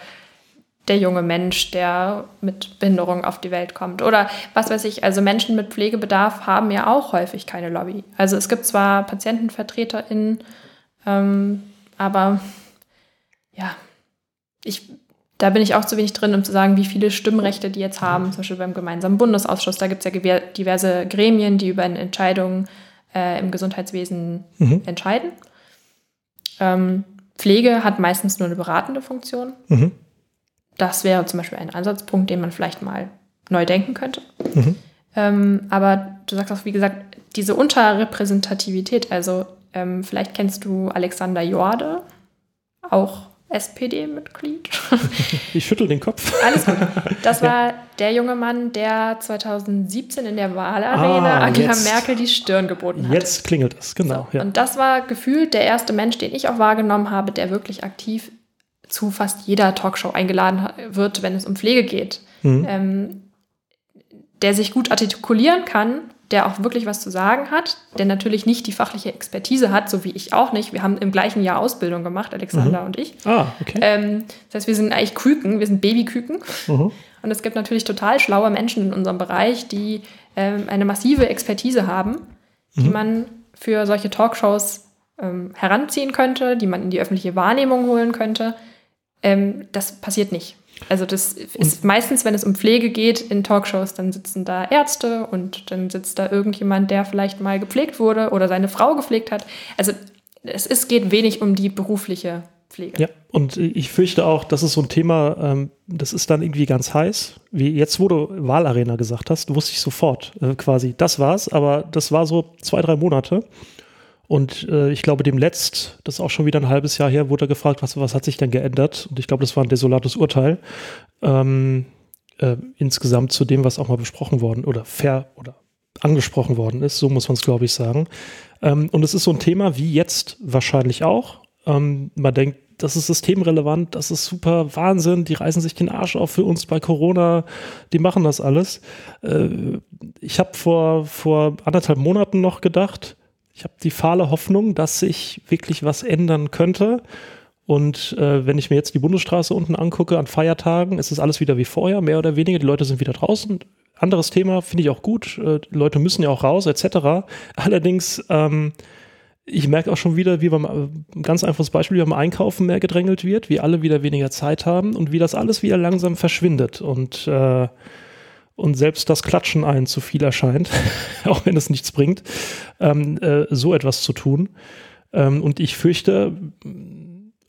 der junge Mensch, der mit Behinderung auf die Welt kommt. Oder was weiß ich, also Menschen mit Pflegebedarf haben ja auch häufig keine Lobby. Also es gibt zwar PatientenvertreterInnen, ähm, aber ja, ich, da bin ich auch zu wenig drin, um zu sagen, wie viele Stimmrechte die jetzt haben, zum Beispiel beim gemeinsamen Bundesausschuss. Da gibt es ja diverse Gremien, die über Entscheidungen äh, im Gesundheitswesen mhm. entscheiden. Ähm, Pflege hat meistens nur eine beratende Funktion. Mhm. Das wäre zum Beispiel ein Ansatzpunkt, den man vielleicht mal neu denken könnte. Mhm. Ähm, aber du sagst auch, wie gesagt, diese Unterrepräsentativität, also ähm, vielleicht kennst du Alexander Jorde, auch SPD-Mitglied. Ich schüttel den Kopf. Alles gut. Das war der junge Mann, der 2017 in der Wahlarena ah, Angela jetzt, Merkel die Stirn geboten hat. Jetzt klingelt es, genau. So. Ja. Und das war gefühlt der erste Mensch, den ich auch wahrgenommen habe, der wirklich aktiv zu fast jeder Talkshow eingeladen wird, wenn es um Pflege geht. Mhm. Ähm, der sich gut artikulieren kann der auch wirklich was zu sagen hat, der natürlich nicht die fachliche Expertise hat, so wie ich auch nicht. Wir haben im gleichen Jahr Ausbildung gemacht, Alexander mhm. und ich. Ah, okay. Ähm, das heißt, wir sind eigentlich Küken, wir sind Babyküken. Mhm. Und es gibt natürlich total schlaue Menschen in unserem Bereich, die ähm, eine massive Expertise haben, mhm. die man für solche Talkshows ähm, heranziehen könnte, die man in die öffentliche Wahrnehmung holen könnte. Ähm, das passiert nicht. Also das ist meistens, wenn es um Pflege geht in Talkshows, dann sitzen da Ärzte und dann sitzt da irgendjemand, der vielleicht mal gepflegt wurde oder seine Frau gepflegt hat. Also es ist, geht wenig um die berufliche Pflege. Ja, und ich fürchte auch, das ist so ein Thema, ähm, das ist dann irgendwie ganz heiß. Wie jetzt, wo du Wahlarena gesagt hast, wusste ich sofort äh, quasi, das war's, aber das war so zwei, drei Monate. Und äh, ich glaube, dem letzt, das ist auch schon wieder ein halbes Jahr her, wurde er gefragt, was, was hat sich denn geändert? Und ich glaube, das war ein desolates Urteil. Ähm, äh, insgesamt zu dem, was auch mal besprochen worden oder fair oder angesprochen worden ist, so muss man es, glaube ich, sagen. Ähm, und es ist so ein Thema wie jetzt wahrscheinlich auch. Ähm, man denkt, das ist systemrelevant, das ist super Wahnsinn, die reißen sich den Arsch auf für uns bei Corona, die machen das alles. Äh, ich habe vor, vor anderthalb Monaten noch gedacht, ich habe die fahle Hoffnung, dass sich wirklich was ändern könnte. Und äh, wenn ich mir jetzt die Bundesstraße unten angucke an Feiertagen, ist es alles wieder wie vorher, mehr oder weniger. Die Leute sind wieder draußen. Anderes Thema, finde ich auch gut. Äh, Leute müssen ja auch raus, etc. Allerdings, ähm, ich merke auch schon wieder, wie beim ein ganz einfaches Beispiel, wie beim Einkaufen mehr gedrängelt wird, wie alle wieder weniger Zeit haben und wie das alles wieder langsam verschwindet. Und äh, und selbst das Klatschen einen zu viel erscheint, auch wenn es nichts bringt, ähm, äh, so etwas zu tun. Ähm, und ich fürchte,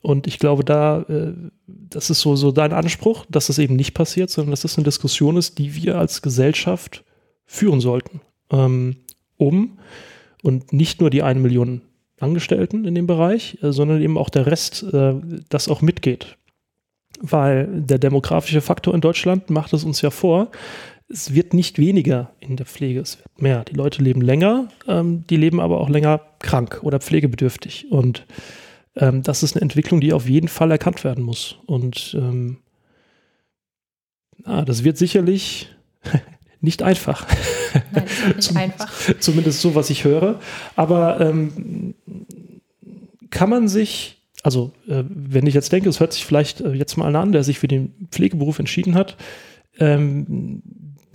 und ich glaube, da, äh, das ist so, so dein Anspruch, dass das eben nicht passiert, sondern dass das eine Diskussion ist, die wir als Gesellschaft führen sollten, ähm, um und nicht nur die eine Million Angestellten in dem Bereich, äh, sondern eben auch der Rest, äh, das auch mitgeht. Weil der demografische Faktor in Deutschland macht es uns ja vor, es wird nicht weniger in der Pflege, es wird mehr. Die Leute leben länger, ähm, die leben aber auch länger krank oder pflegebedürftig. Und ähm, das ist eine Entwicklung, die auf jeden Fall erkannt werden muss. Und ähm, ah, das wird sicherlich nicht einfach. Nein, nicht Zum, einfach. Zumindest so, was ich höre. Aber ähm, kann man sich, also äh, wenn ich jetzt denke, es hört sich vielleicht äh, jetzt mal an, der sich für den Pflegeberuf entschieden hat, ähm,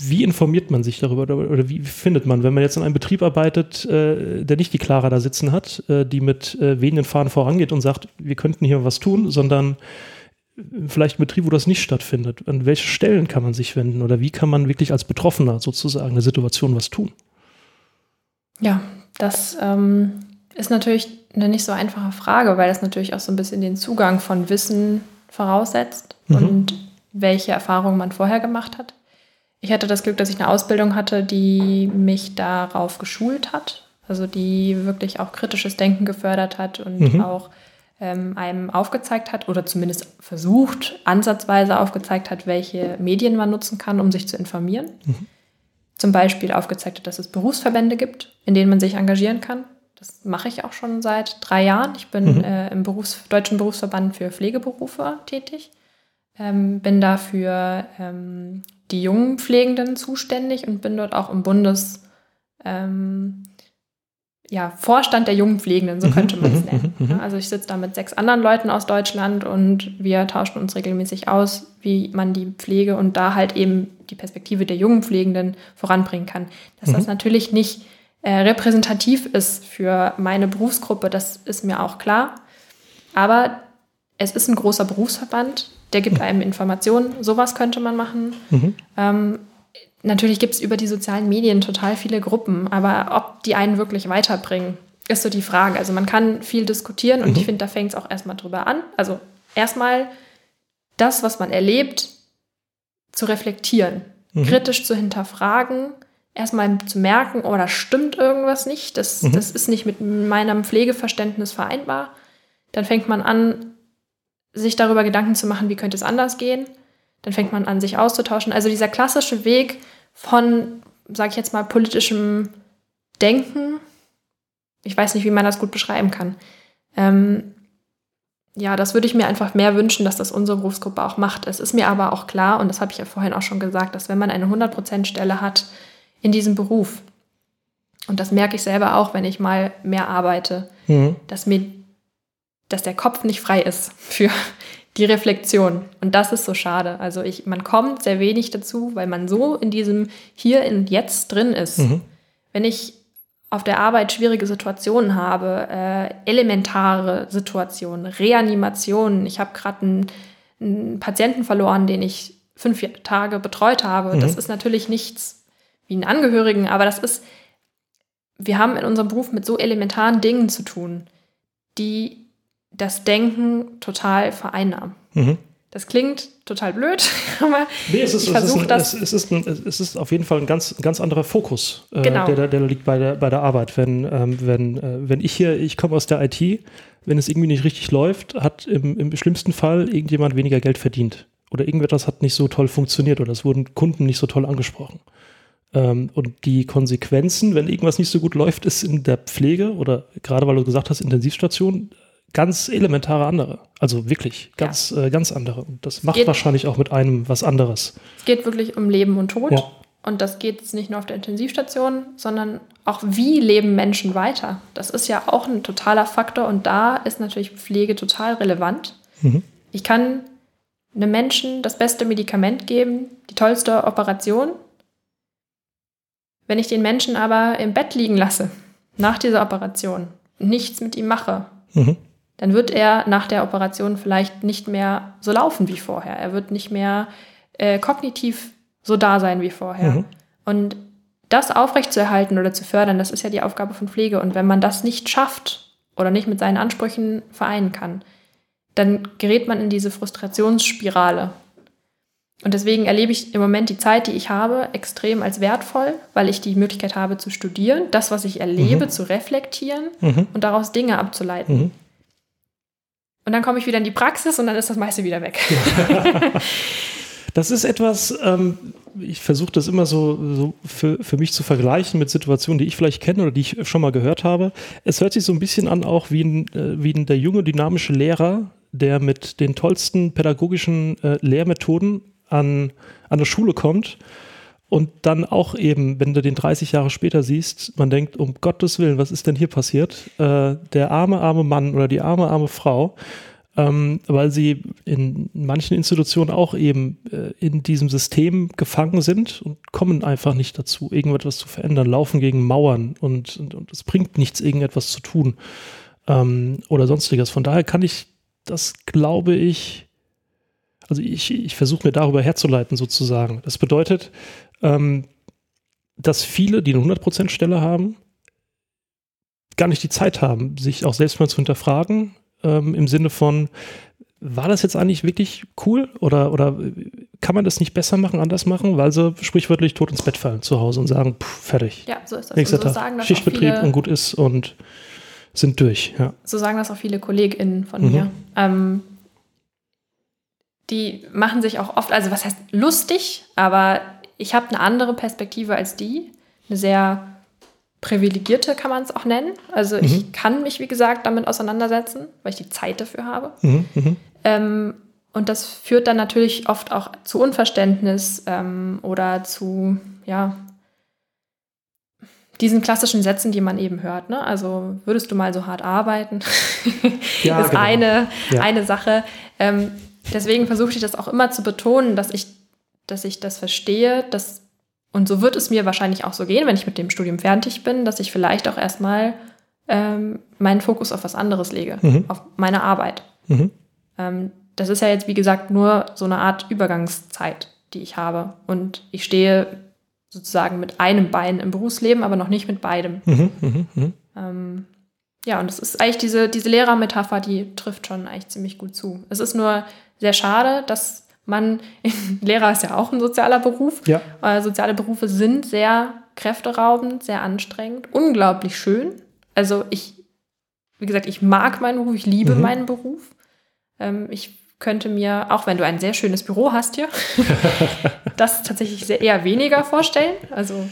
wie informiert man sich darüber oder, wie findet man, wenn man jetzt in einem Betrieb arbeitet, äh, der nicht die Clara da sitzen hat, äh, die mit äh, wenigen Fahnen vorangeht und sagt, wir könnten hier was tun, sondern äh, vielleicht ein Betrieb, wo das nicht stattfindet. An welche Stellen kann man sich wenden oder wie kann man wirklich als Betroffener sozusagen eine Situation was tun? Ja, das ähm, ist natürlich eine nicht so einfache Frage, weil das natürlich auch so ein bisschen den Zugang von Wissen voraussetzt mhm. und welche Erfahrungen man vorher gemacht hat. Ich hatte das Glück, dass ich eine Ausbildung hatte, die mich darauf geschult hat, also die wirklich auch kritisches Denken gefördert hat und mhm. auch ähm, einem aufgezeigt hat oder zumindest versucht, ansatzweise aufgezeigt hat, welche Medien man nutzen kann, um sich zu informieren. Mhm. Zum Beispiel aufgezeigt hat, dass es Berufsverbände gibt, in denen man sich engagieren kann. Das mache ich auch schon seit drei Jahren. Ich bin mhm. äh, im Berufs-, Deutschen Berufsverband für Pflegeberufe tätig. Ähm, bin dafür ähm, die jungen Pflegenden zuständig und bin dort auch im Bundes ähm, ja, Vorstand der jungen Pflegenden, so mhm, könnte man es mhm, nennen. Mhm, also ich sitze da mit sechs anderen Leuten aus Deutschland und wir tauschen uns regelmäßig aus, wie man die Pflege und da halt eben die Perspektive der jungen Pflegenden voranbringen kann. Dass das natürlich nicht äh, repräsentativ ist für meine Berufsgruppe, das ist mir auch klar. Aber es ist ein großer Berufsverband, der gibt einem Informationen, sowas könnte man machen. Mhm. Ähm, natürlich gibt es über die sozialen Medien total viele Gruppen, aber ob die einen wirklich weiterbringen, ist so die Frage. Also man kann viel diskutieren und mhm. ich finde, da fängt es auch erstmal drüber an. Also erstmal das, was man erlebt, zu reflektieren, mhm. kritisch zu hinterfragen, erstmal zu merken, oh, da stimmt irgendwas nicht, das, mhm. das ist nicht mit meinem Pflegeverständnis vereinbar. Dann fängt man an, sich darüber Gedanken zu machen, wie könnte es anders gehen. Dann fängt man an, sich auszutauschen. Also dieser klassische Weg von, sage ich jetzt mal, politischem Denken, ich weiß nicht, wie man das gut beschreiben kann. Ähm, ja, das würde ich mir einfach mehr wünschen, dass das unsere Berufsgruppe auch macht. Es ist mir aber auch klar, und das habe ich ja vorhin auch schon gesagt, dass wenn man eine 100%-Stelle hat in diesem Beruf, und das merke ich selber auch, wenn ich mal mehr arbeite, mhm. dass mir dass der Kopf nicht frei ist für die Reflexion. Und das ist so schade. Also ich, man kommt sehr wenig dazu, weil man so in diesem Hier und Jetzt drin ist. Mhm. Wenn ich auf der Arbeit schwierige Situationen habe, äh, elementare Situationen, Reanimationen. Ich habe gerade einen, einen, Patienten verloren, den ich fünf Tage betreut habe. Mhm. Das ist natürlich nichts wie einen Angehörigen, aber das ist, wir haben in unserem Beruf mit so elementaren Dingen zu tun, die das Denken total vereinnahmen. Mhm. Das klingt total blöd, aber nee, es ist, ich versuche das. Es ist, ein, es ist auf jeden Fall ein ganz, ganz anderer Fokus, äh, genau. der, der liegt bei der, bei der Arbeit. Wenn, ähm, wenn, äh, wenn ich hier, ich komme aus der IT, wenn es irgendwie nicht richtig läuft, hat im, im schlimmsten Fall irgendjemand weniger Geld verdient. Oder irgendetwas hat nicht so toll funktioniert oder es wurden Kunden nicht so toll angesprochen. Ähm, und die Konsequenzen, wenn irgendwas nicht so gut läuft, ist in der Pflege oder gerade weil du gesagt hast, Intensivstation, ganz elementare andere. Also wirklich ganz, ja. äh, ganz andere. Und das macht wahrscheinlich auch mit einem was anderes. Es geht wirklich um Leben und Tod. Ja. und das geht jetzt nicht nur auf der Intensivstation, sondern auch wie leben Menschen weiter. Das ist ja auch ein totaler Faktor und da ist natürlich Pflege total relevant. Mhm. Ich kann einem Menschen das beste Medikament geben, die tollste Operation. Wenn ich den Menschen aber im Bett liegen lasse, nach dieser Operation, nichts mit ihm mache, mhm. Dann wird er nach der Operation vielleicht nicht mehr so laufen wie vorher. Er wird nicht mehr äh, kognitiv so da sein wie vorher. Mhm. Und das aufrechtzuerhalten oder zu fördern, das ist ja die Aufgabe von Pflege. Und wenn man das nicht schafft oder nicht mit seinen Ansprüchen vereinen kann, dann gerät man in diese Frustrationsspirale. Und deswegen erlebe ich im Moment die Zeit, die ich habe, extrem als wertvoll, weil ich die Möglichkeit habe zu studieren, das, was ich erlebe, mhm. zu reflektieren mhm. und daraus Dinge abzuleiten. Und dann komme ich wieder in die Praxis und dann ist das meiste wieder weg. Das ist etwas, ähm, ich versuche das immer so, so für, für mich zu vergleichen mit Situationen, die ich vielleicht kenne oder die ich schon mal gehört habe. Es hört sich so ein bisschen an, auch wie ein, äh, wie ein der junge, dynamische Lehrer, der mit den tollsten pädagogischen äh, Lehrmethoden an, an eine Schule kommt und dann auch eben, wenn du den 30 Jahre später siehst, man denkt, um Gottes Willen, was ist denn hier passiert? Äh, der arme, arme Mann oder die arme, arme Frau ähm, weil sie in manchen Institutionen auch eben äh, in diesem System gefangen sind und kommen einfach nicht dazu, irgendetwas zu verändern, laufen gegen Mauern und, und, und es bringt nichts, irgendetwas zu tun ähm, oder sonstiges. Von daher kann ich das, glaube ich, also ich, ich versuche mir darüber herzuleiten sozusagen. Das bedeutet, ähm, dass viele, die eine 100% Stelle haben, gar nicht die Zeit haben, sich auch selbst mal zu hinterfragen, ähm, im Sinne von, war das jetzt eigentlich wirklich cool oder, oder kann man das nicht besser machen, anders machen, weil sie sprichwörtlich tot ins Bett fallen zu Hause und sagen, pff, fertig. Ja, so ist das. Nächster so Tag. Schichtbetrieb und gut ist und sind durch. Ja. So sagen das auch viele KollegInnen von mhm. mir. Ähm, die machen sich auch oft, also was heißt lustig, aber ich habe eine andere Perspektive als die. Eine sehr privilegierte kann man es auch nennen. Also mhm. ich kann mich, wie gesagt, damit auseinandersetzen, weil ich die Zeit dafür habe. Mhm. Mhm. Ähm, und das führt dann natürlich oft auch zu Unverständnis ähm, oder zu, ja, diesen klassischen Sätzen, die man eben hört. Ne? Also würdest du mal so hart arbeiten? ja, ist genau. eine, ja. eine Sache. Ähm, deswegen versuche ich das auch immer zu betonen, dass ich, dass ich das verstehe, dass und so wird es mir wahrscheinlich auch so gehen, wenn ich mit dem Studium fertig bin, dass ich vielleicht auch erstmal ähm, meinen Fokus auf was anderes lege, mhm. auf meine Arbeit. Mhm. Ähm, das ist ja jetzt, wie gesagt, nur so eine Art Übergangszeit, die ich habe. Und ich stehe sozusagen mit einem Bein im Berufsleben, aber noch nicht mit beidem. Mhm, mh, mh. Ähm, ja, und das ist eigentlich diese, diese Lehrermetapher, die trifft schon eigentlich ziemlich gut zu. Es ist nur sehr schade, dass man, Lehrer ist ja auch ein sozialer Beruf. Ja. Äh, soziale Berufe sind sehr kräfteraubend, sehr anstrengend, unglaublich schön. Also ich, wie gesagt, ich mag meinen Beruf, ich liebe mhm. meinen Beruf. Ähm, ich könnte mir, auch wenn du ein sehr schönes Büro hast hier, das tatsächlich sehr, eher weniger vorstellen. Also,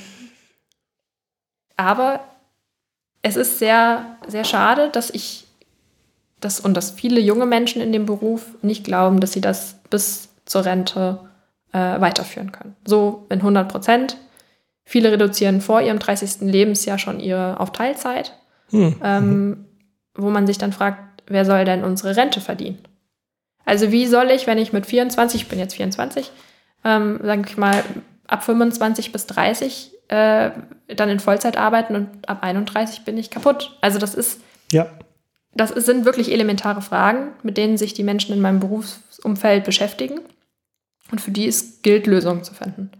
aber es ist sehr, sehr schade, dass ich das und dass viele junge Menschen in dem Beruf nicht glauben, dass sie das bis zur Rente äh, weiterführen können. So in 100 Prozent. Viele reduzieren vor ihrem 30. Lebensjahr schon ihre auf Teilzeit, hm. ähm, wo man sich dann fragt, wer soll denn unsere Rente verdienen? Also wie soll ich, wenn ich mit 24, ich bin jetzt 24, ähm, sage ich mal, ab 25 bis 30 äh, dann in Vollzeit arbeiten und ab 31 bin ich kaputt. Also das ist, ja. das sind wirklich elementare Fragen, mit denen sich die Menschen in meinem Berufsumfeld beschäftigen. Und für die es gilt, Lösungen zu finden.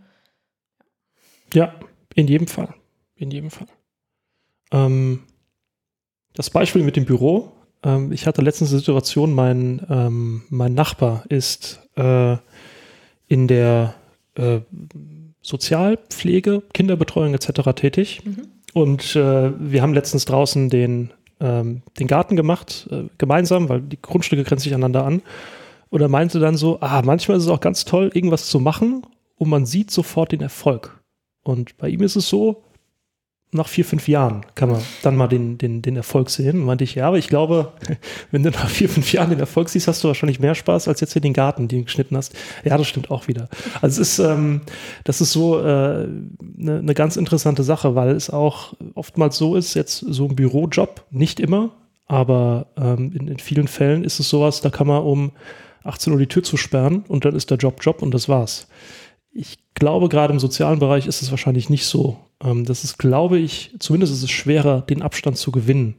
Ja, in jedem Fall. In jedem Fall. Ähm, das Beispiel mit dem Büro. Ähm, ich hatte letztens eine Situation, mein, ähm, mein Nachbar ist äh, in der äh, Sozialpflege, Kinderbetreuung etc. tätig. Mhm. Und äh, wir haben letztens draußen den, ähm, den Garten gemacht, äh, gemeinsam, weil die Grundstücke grenzen sich aneinander an. Und er meinte dann so, ah, manchmal ist es auch ganz toll, irgendwas zu machen und man sieht sofort den Erfolg. Und bei ihm ist es so, nach vier, fünf Jahren kann man dann mal den, den, den Erfolg sehen. Meinte ich, ja, aber ich glaube, wenn du nach vier, fünf Jahren den Erfolg siehst, hast du wahrscheinlich mehr Spaß, als jetzt hier den Garten, den du geschnitten hast. Ja, das stimmt auch wieder. Also es ist, ähm, das ist so eine äh, ne, ne ganz interessante Sache, weil es auch oftmals so ist, jetzt so ein Bürojob, nicht immer, aber ähm, in, in vielen Fällen ist es sowas, da kann man um 18 Uhr die Tür zu sperren und dann ist der Job Job und das war's. Ich glaube, gerade im sozialen Bereich ist es wahrscheinlich nicht so. Ähm, das ist, glaube ich, zumindest ist es schwerer, den Abstand zu gewinnen.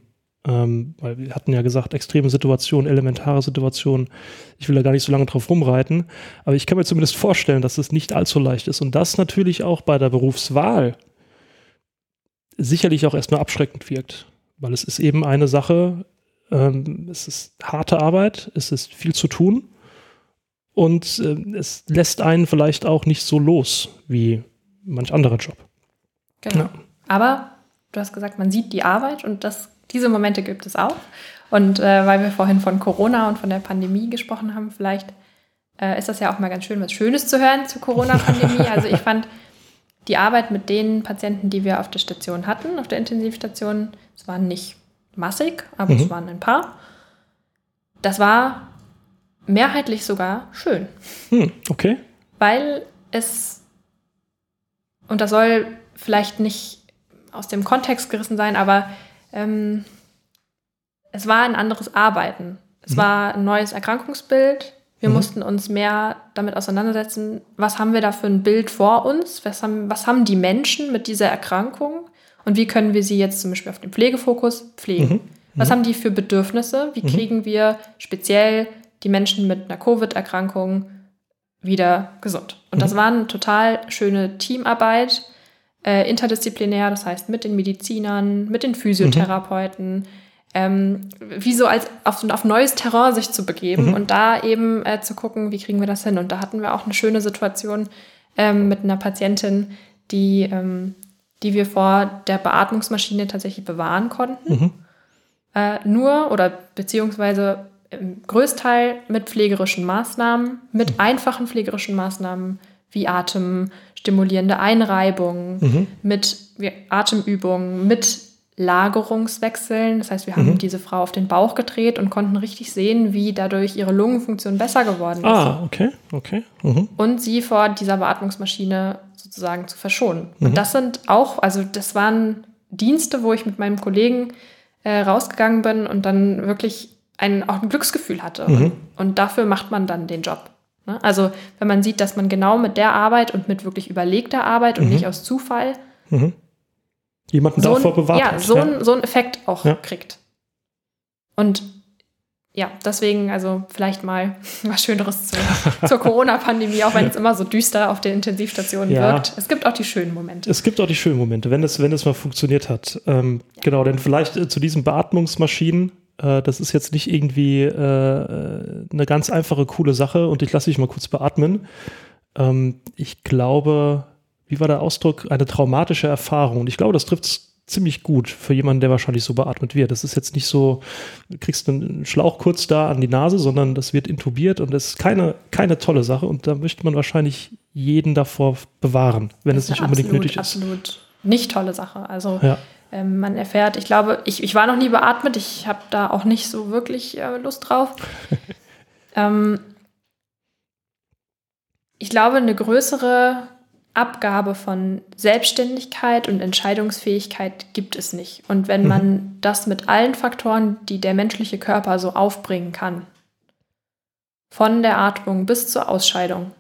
Ähm, weil wir hatten ja gesagt, extreme Situationen, elementare Situationen. Ich will da gar nicht so lange drauf rumreiten. Aber ich kann mir zumindest vorstellen, dass es nicht allzu leicht ist. Und das natürlich auch bei der Berufswahl sicherlich auch erstmal abschreckend wirkt. Weil es ist eben eine Sache, ähm, es ist harte Arbeit, es ist viel zu tun und äh, es lässt einen vielleicht auch nicht so los wie manch anderer Job. Genau. Ja. Aber du hast gesagt, man sieht die Arbeit und das, diese Momente gibt es auch. Und äh, weil wir vorhin von Corona und von der Pandemie gesprochen haben, vielleicht äh, ist das ja auch mal ganz schön, was Schönes zu hören zur Corona-Pandemie. also ich fand die Arbeit mit den Patienten, die wir auf der Station hatten, auf der Intensivstation, es waren nicht massig, aber mhm. es waren ein paar. Das war mehrheitlich sogar schön. Hm, okay. Weil es, und das soll vielleicht nicht aus dem Kontext gerissen sein, aber ähm, es war ein anderes Arbeiten. Es mhm. war ein neues Erkrankungsbild. Wir mhm. mussten uns mehr damit auseinandersetzen, was haben wir da für ein Bild vor uns, was haben, was haben die Menschen mit dieser Erkrankung und wie können wir sie jetzt zum Beispiel auf den Pflegefokus pflegen. Mhm. Was mhm. haben die für Bedürfnisse? Wie mhm. kriegen wir speziell die Menschen mit einer Covid-Erkrankung wieder gesund? Und das mhm. war eine total schöne Teamarbeit, äh, interdisziplinär, das heißt mit den Medizinern, mit den Physiotherapeuten, ähm, wie so als auf, auf neues Terrain sich zu begeben mhm. und da eben äh, zu gucken, wie kriegen wir das hin. Und da hatten wir auch eine schöne Situation ähm, mit einer Patientin, die, ähm, die wir vor der Beatmungsmaschine tatsächlich bewahren konnten. Mhm. Äh, nur oder beziehungsweise im Größteil mit pflegerischen Maßnahmen, mit mhm. einfachen pflegerischen Maßnahmen wie atemstimulierende Einreibung, mhm. mit Atemübungen, mit Lagerungswechseln. Das heißt, wir haben mhm. diese Frau auf den Bauch gedreht und konnten richtig sehen, wie dadurch ihre Lungenfunktion besser geworden ist. Ah, okay, okay. Mhm. Und sie vor dieser Beatmungsmaschine sozusagen zu verschonen. Mhm. Und das sind auch, also das waren Dienste, wo ich mit meinem Kollegen äh, rausgegangen bin und dann wirklich ein, auch ein Glücksgefühl hatte. Mhm. Und, dafür macht man dann den Job. Ne? Also wenn man sieht, dass man genau mit der Arbeit und mit wirklich überlegter Arbeit und mhm. nicht aus Zufall mhm jemanden so davor bewahrt. Ja, so, ja. Ein, so einen Effekt auch ja. kriegt. Und ja, deswegen also vielleicht mal was Schöneres zu, zur Corona-Pandemie, auch wenn es immer so düster auf den Intensivstationen ja. wirkt. Es gibt auch die schönen Momente. Es gibt auch die schönen Momente, wenn es, wenn es mal funktioniert hat. Ähm, genau, denn vielleicht äh, zu diesen Beatmungsmaschinen, äh, das ist jetzt nicht irgendwie äh, eine ganz einfache, coole Sache und ich lasse dich mal kurz beatmen. Ähm, ich glaube, wie war der Ausdruck, eine traumatische Erfahrung. Und ich glaube, das trifft es ziemlich gut für jemanden, der wahrscheinlich so beatmet wird. Das ist jetzt nicht so, du kriegst einen Schlauch kurz da an die Nase, sondern das wird intubiert und das ist keine, keine tolle Sache. Und da möchte man wahrscheinlich jeden davor bewahren, wenn das es nicht unbedingt absolut, nötig ist. Absolut nicht tolle Sache. Also ja. Ähm, man erfährt, ich glaube, ich, ich war noch nie beatmet, ich habe da auch nicht so wirklich äh, Lust drauf. ähm, ich glaube, eine größere Abgabe von Selbstständigkeit und Entscheidungsfähigkeit gibt es nicht. Und wenn mhm. man das mit allen Faktoren, die der menschliche Körper so aufbringen kann, von der Atmung bis zur Ausscheidung,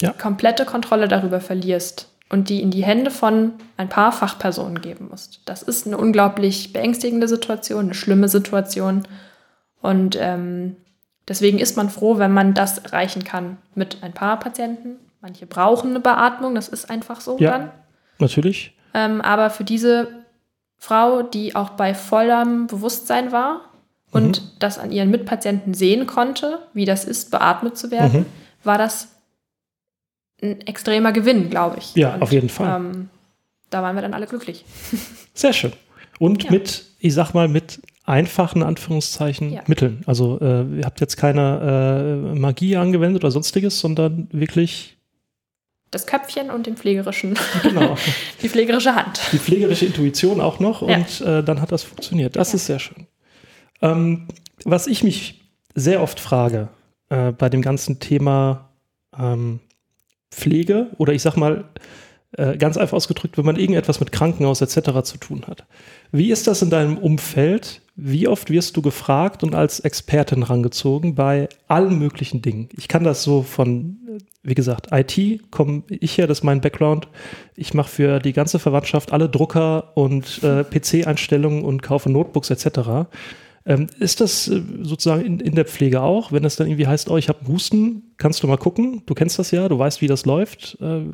ja. komplette Kontrolle darüber verlierst und die in die Hände von ein paar Fachpersonen geben musst. Das ist eine unglaublich beängstigende Situation, eine schlimme Situation. Und ähm, deswegen ist man froh, wenn man das erreichen kann mit ein paar Patienten Manche brauchen eine Beatmung, das ist einfach so ja, dann. Natürlich. Ähm, aber für diese Frau, die auch bei vollem Bewusstsein war und mhm. das an ihren Mitpatienten sehen konnte, wie das ist, beatmet zu werden, mhm. war das ein extremer Gewinn, glaube ich. Ja, und, auf jeden Fall. Ähm, da waren wir dann alle glücklich. Sehr schön. Und ja. mit, ich sag mal, mit einfachen Anführungszeichen ja. Mitteln. Also äh, ihr habt jetzt keine äh, Magie angewendet oder sonstiges, sondern wirklich das Köpfchen und den pflegerischen, genau. die pflegerische Hand. Die pflegerische Intuition auch noch und ja. äh, dann hat das funktioniert. Das ja. ist sehr schön. Ähm, was ich mich sehr oft frage äh, bei dem ganzen Thema ähm, Pflege oder ich sag mal äh, ganz einfach ausgedrückt, wenn man irgendetwas mit Krankenhaus etc. zu tun hat. Wie ist das in deinem Umfeld? Wie oft wirst du gefragt und als Expertin rangezogen bei allen möglichen Dingen? Ich kann das so von, wie gesagt, IT komme ich her, das ist mein Background. Ich mache für die ganze Verwandtschaft alle Drucker und äh, PC-Einstellungen und kaufe Notebooks etc. Ähm, ist das äh, sozusagen in, in, der Pflege auch, wenn es dann irgendwie heißt, oh, ich habe einen Husten, kannst du mal gucken? Du kennst das ja, du weißt, wie das läuft. Äh,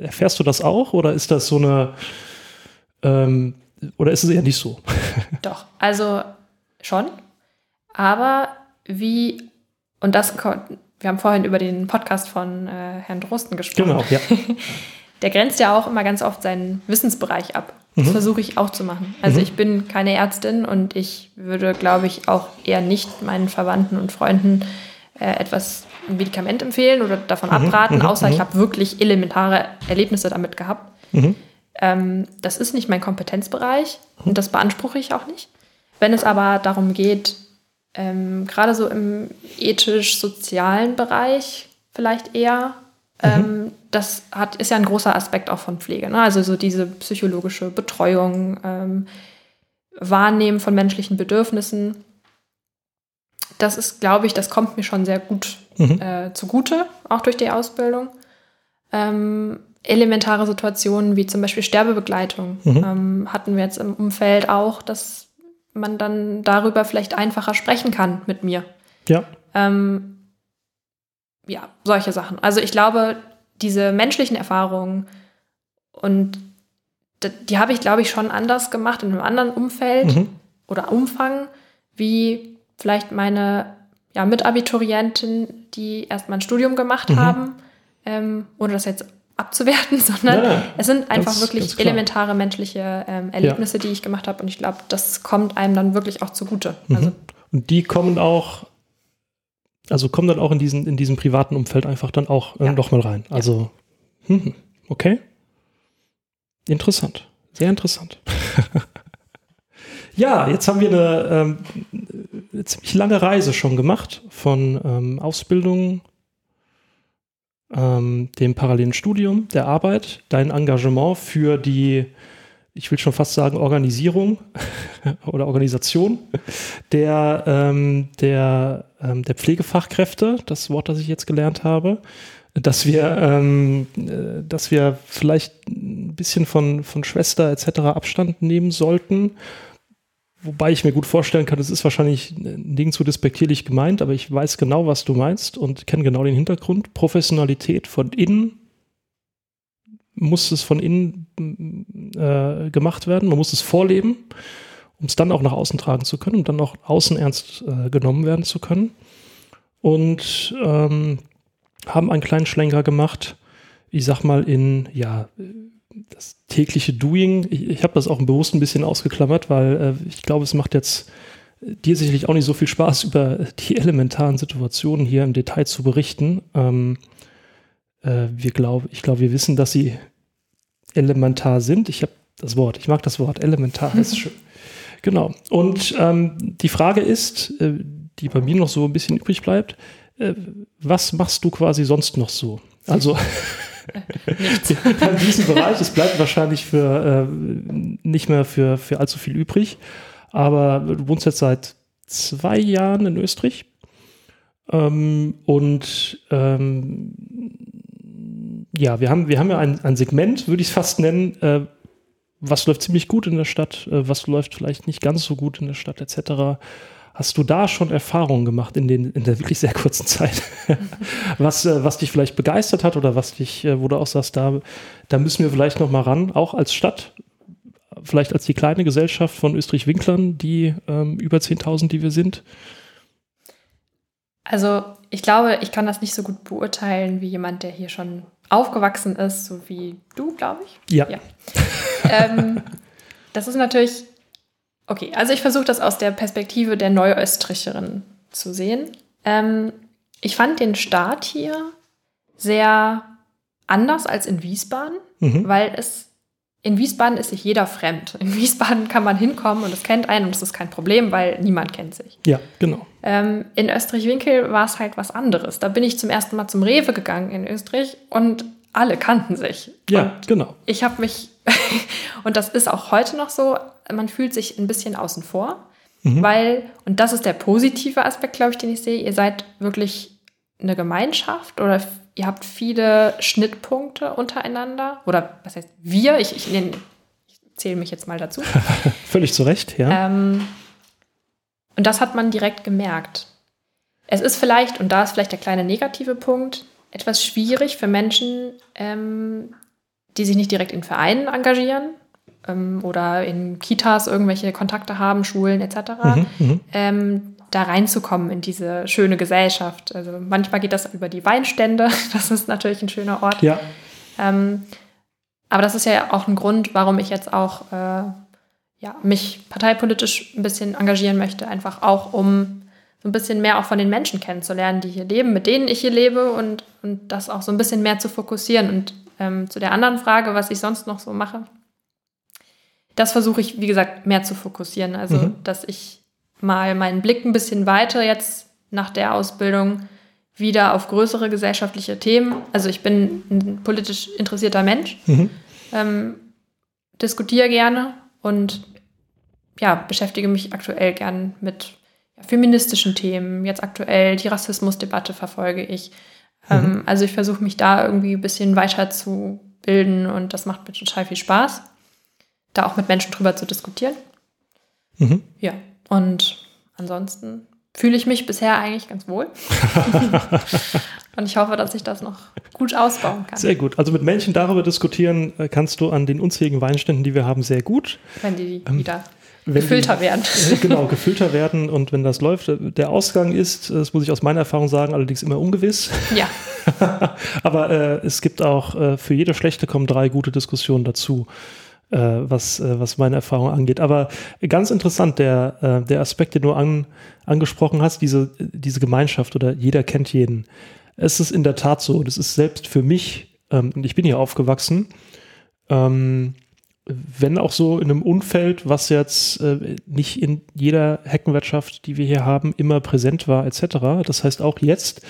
erfährst du das auch oder ist das so eine, ähm, oder ist es eher nicht so? Doch, also schon. Aber wie, und das, wir haben vorhin über den Podcast von äh, Herrn Drosten gesprochen. Genau, ja. Der grenzt ja auch immer ganz oft seinen Wissensbereich ab. Das mhm. versuche ich auch zu machen. Also mhm. ich bin keine Ärztin und ich würde, glaube ich, auch eher nicht meinen Verwandten und Freunden äh, etwas ein Medikament empfehlen oder davon mhm. abraten, mhm. außer ich mhm. habe wirklich elementare Erlebnisse damit gehabt. Mhm. Ähm, das ist nicht mein Kompetenzbereich und das beanspruche ich auch nicht. Wenn es aber darum geht, ähm, gerade so im ethisch-sozialen Bereich vielleicht eher, ähm, das hat, ist ja ein großer Aspekt auch von Pflege. Ne? Also so diese psychologische Betreuung, ähm, Wahrnehmen von menschlichen Bedürfnissen. Das ist, glaube ich, das kommt mir schon sehr gut mhm. äh, zugute, auch durch die Ausbildung. Ähm, elementare Situationen wie zum Beispiel Sterbebegleitung mhm. ähm, hatten wir jetzt im Umfeld auch, dass man dann darüber vielleicht einfacher sprechen kann mit mir. Ja. Ähm, ja, solche Sachen. Also ich glaube, diese menschlichen Erfahrungen und die habe ich, glaube ich, schon anders gemacht in einem anderen Umfeld mhm. oder Umfang, wie vielleicht meine ja, Mitabiturienten, die erst mal ein Studium gemacht mhm. haben, ähm, ohne das jetzt abzuwerten, sondern ja, es sind einfach ganz, wirklich ganz elementare menschliche ähm, Erlebnisse, ja. die ich gemacht habe. Und ich glaube, das kommt einem dann wirklich auch zugute. Mhm. Also, und die kommen auch, also kommen dann auch in diesen, in diesem privaten Umfeld einfach dann auch äh, ja. nochmal rein. Also, hm, okay. Interessant. Sehr interessant. ja, jetzt haben wir eine, ähm, ziemlich lange Reise schon gemacht von ähm, Ausbildung ähm, dem parallelen Studium, der Arbeit, dein Engagement für die, ich will schon fast sagen, Organisierung oder Organisation der, ähm, der, ähm, der Pflegefachkräfte, das Wort, das ich jetzt gelernt habe, dass wir, ähm, äh, dass wir vielleicht ein bisschen von, von Schwester etc. Abstand nehmen sollten Wobei ich mir gut vorstellen kann, es ist wahrscheinlich zu despektierlich gemeint, aber ich weiß genau, was du meinst und kenne genau den Hintergrund. Professionalität von innen muss es von innen äh, gemacht werden. Man muss es vorleben, um es dann auch nach außen tragen zu können, um dann auch außen ernst äh, genommen werden zu können. Und ähm, haben einen kleinen Schlenker gemacht, ich sag mal, in ja, das tägliche Doing, ich, ich habe das auch bewusst ein bisschen ausgeklammert, weil äh, ich glaube, es macht jetzt dir sicherlich auch nicht so viel Spaß, über die elementaren Situationen hier im Detail zu berichten. Ähm, äh, wir glaub, ich glaube, wir wissen, dass sie elementar sind. Ich habe das Wort, ich mag das Wort, elementar, ist schön. Genau. Und ähm, die Frage ist, äh, die bei mir noch so ein bisschen übrig bleibt, äh, was machst du quasi sonst noch so? Also in diesem Bereich. Es bleibt wahrscheinlich für äh, nicht mehr für, für allzu viel übrig. Aber du wohnst jetzt seit zwei Jahren in Österreich. Ähm, und ähm, ja, wir haben, wir haben ja ein, ein Segment, würde ich es fast nennen, äh, was läuft ziemlich gut in der Stadt, äh, was läuft vielleicht nicht ganz so gut in der Stadt, etc. Hast du da schon Erfahrungen gemacht in, den, in der wirklich sehr kurzen Zeit, was, äh, was dich vielleicht begeistert hat oder was dich, äh, wo du auch sagst, da, da müssen wir vielleicht noch mal ran, auch als Stadt, vielleicht als die kleine Gesellschaft von Österreich-Winklern, die ähm, über 10.000, die wir sind? Also ich glaube, ich kann das nicht so gut beurteilen wie jemand, der hier schon aufgewachsen ist, so wie du, glaube ich. Ja. ja. ähm, das ist natürlich Okay, also ich versuche das aus der Perspektive der Neuösterreicherin zu sehen. Ähm, ich fand den Start hier sehr anders als in Wiesbaden, mhm. weil es in Wiesbaden ist sich jeder fremd. In Wiesbaden kann man hinkommen und es kennt einen und es ist kein Problem, weil niemand kennt sich. Ja, genau. Ähm, in Österreich-Winkel war es halt was anderes. Da bin ich zum ersten Mal zum Rewe gegangen in Österreich und alle kannten sich. Ja, und genau. Ich habe mich, und das ist auch heute noch so, man fühlt sich ein bisschen außen vor, mhm. weil, und das ist der positive Aspekt, glaube ich, den ich sehe, ihr seid wirklich eine Gemeinschaft oder ihr habt viele Schnittpunkte untereinander. Oder was heißt wir? Ich, ich, ich zähle mich jetzt mal dazu. Völlig zu Recht, ja. Ähm, und das hat man direkt gemerkt. Es ist vielleicht, und da ist vielleicht der kleine negative Punkt, etwas schwierig für Menschen, ähm, die sich nicht direkt in Vereinen engagieren ähm, oder in Kitas irgendwelche Kontakte haben, Schulen etc. Mhm, mhm. ähm, da reinzukommen in diese schöne Gesellschaft. Also manchmal geht das über die Weinstände, das ist natürlich ein schöner Ort. Ja. Ähm, aber das ist ja auch ein Grund, warum ich jetzt auch äh, ja, mich parteipolitisch ein bisschen engagieren möchte, einfach auch um so ein bisschen mehr auch von den Menschen kennenzulernen, die hier leben, mit denen ich hier lebe und, und das auch so ein bisschen mehr zu fokussieren. Und ähm, zu der anderen Frage, was ich sonst noch so mache, das versuche ich, wie gesagt, mehr zu fokussieren. Also, mhm. dass ich mal meinen Blick ein bisschen weiter jetzt nach der Ausbildung wieder auf größere gesellschaftliche Themen. Also ich bin ein politisch interessierter Mensch, mhm. ähm, diskutiere gerne und ja, beschäftige mich aktuell gern mit feministischen Themen. Jetzt aktuell die Rassismusdebatte verfolge ich. Ähm, mhm. Ähm, also ich versuche mich da irgendwie ein bisschen weiter zu bilden und das macht mir total viel Spaß, da auch mit Menschen drüber zu diskutieren. Mhm. Ja, und ansonsten fühle ich mich bisher eigentlich ganz wohl. und ich hoffe, dass ich das noch gut ausbauen kann. Sehr gut. Also mit Menschen darüber diskutieren äh, kannst du an den unzähligen Weinständen, die wir haben, sehr gut. Wenn die ähm, wieder gefüllter werden. Äh, genau, gefüllter werden und wenn das läuft. Äh, der Ausgang ist, das muss ich aus meiner Erfahrung sagen, allerdings immer ungewiss. Ja. Aber äh, es gibt auch äh, für jede schlechte kommen drei gute Diskussionen dazu äh, was, äh, was meine Erfahrung angeht. Aber ganz interessant, der, äh, der Aspekt, den du an, angesprochen hast, diese, diese Gemeinschaft oder jeder kennt jeden. Es ist in der Tat so, das ist selbst für mich, ähm, und ich bin hier aufgewachsen, ähm, wenn auch so in einem Umfeld, was jetzt äh, nicht in jeder Heckenwirtschaft, die wir hier haben, immer präsent war, etc. Das heißt auch jetzt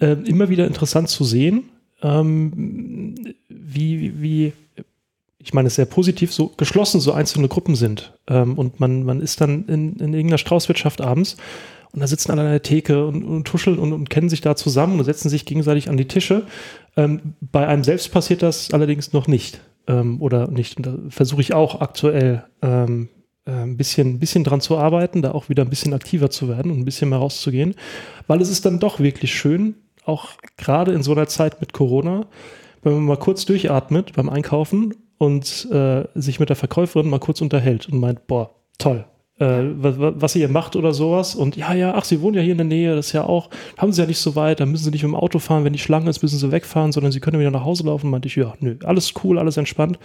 äh, immer wieder interessant zu sehen, ähm, wie, wie ich meine, es ist sehr positiv, so geschlossen so einzelne Gruppen sind. Ähm, und man, man ist dann in, in irgendeiner Straußwirtschaft abends und da sitzen alle an der Theke und, und tuscheln und, und, kennen sich da zusammen und setzen sich gegenseitig an die Tische. Ähm, bei einem selbst passiert das allerdings noch nicht. Ähm, oder nicht. Und da versuche ich auch aktuell ähm, äh, ein bisschen, bisschen dran zu arbeiten, da auch wieder ein bisschen aktiver zu werden und ein bisschen mehr rauszugehen. Weil es ist dann doch wirklich schön, auch gerade in so einer Zeit mit Corona, wenn man mal kurz durchatmet beim Einkaufen und äh, sich mit der Verkäuferin mal kurz unterhält und meint, boah, toll, äh, was, was, ihr macht oder sowas. Und ja, ja, ach, Sie wohnen ja hier in der Nähe, das ist ja auch, haben Sie ja nicht so weit, da müssen Sie nicht mit dem Auto fahren, wenn die Schlange ist, müssen Sie wegfahren, sondern Sie können wieder nach Hause laufen. Meinte ich, ja, nö, alles cool, alles entspannt.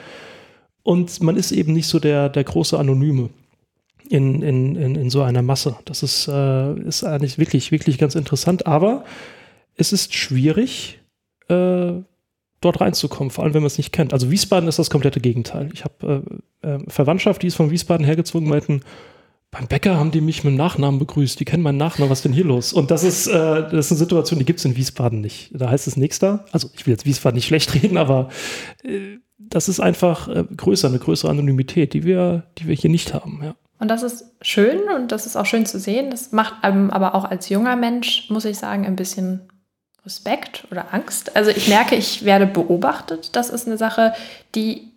Und man ist eben nicht so der, der große Anonyme in, in, in, in so einer Masse. Das ist, äh, ist eigentlich wirklich, wirklich ganz interessant. Aber es ist schwierig, äh, dort reinzukommen, vor allem wenn man es nicht kennt. Also Wiesbaden ist das komplette Gegenteil. Ich habe äh, äh, Verwandtschaft, die ist von Wiesbaden hergezogen, meinten, beim Bäcker haben die mich mit dem Nachnamen begrüßt. Die kennen meinen Nachnamen, was ist denn hier los? Und das ist, äh, das ist eine Situation, die gibt es in Wiesbaden nicht. Da heißt es nächster. Also ich will jetzt Wiesbaden nicht schlecht reden, aber äh, das ist einfach äh, größer, eine größere Anonymität, die wir, die wir hier nicht haben. Ja. Und das ist schön und das ist auch schön zu sehen. Das macht einem aber auch als junger Mensch, muss ich sagen, ein bisschen Respekt oder Angst. Also ich merke, ich werde beobachtet. Das ist eine Sache, die,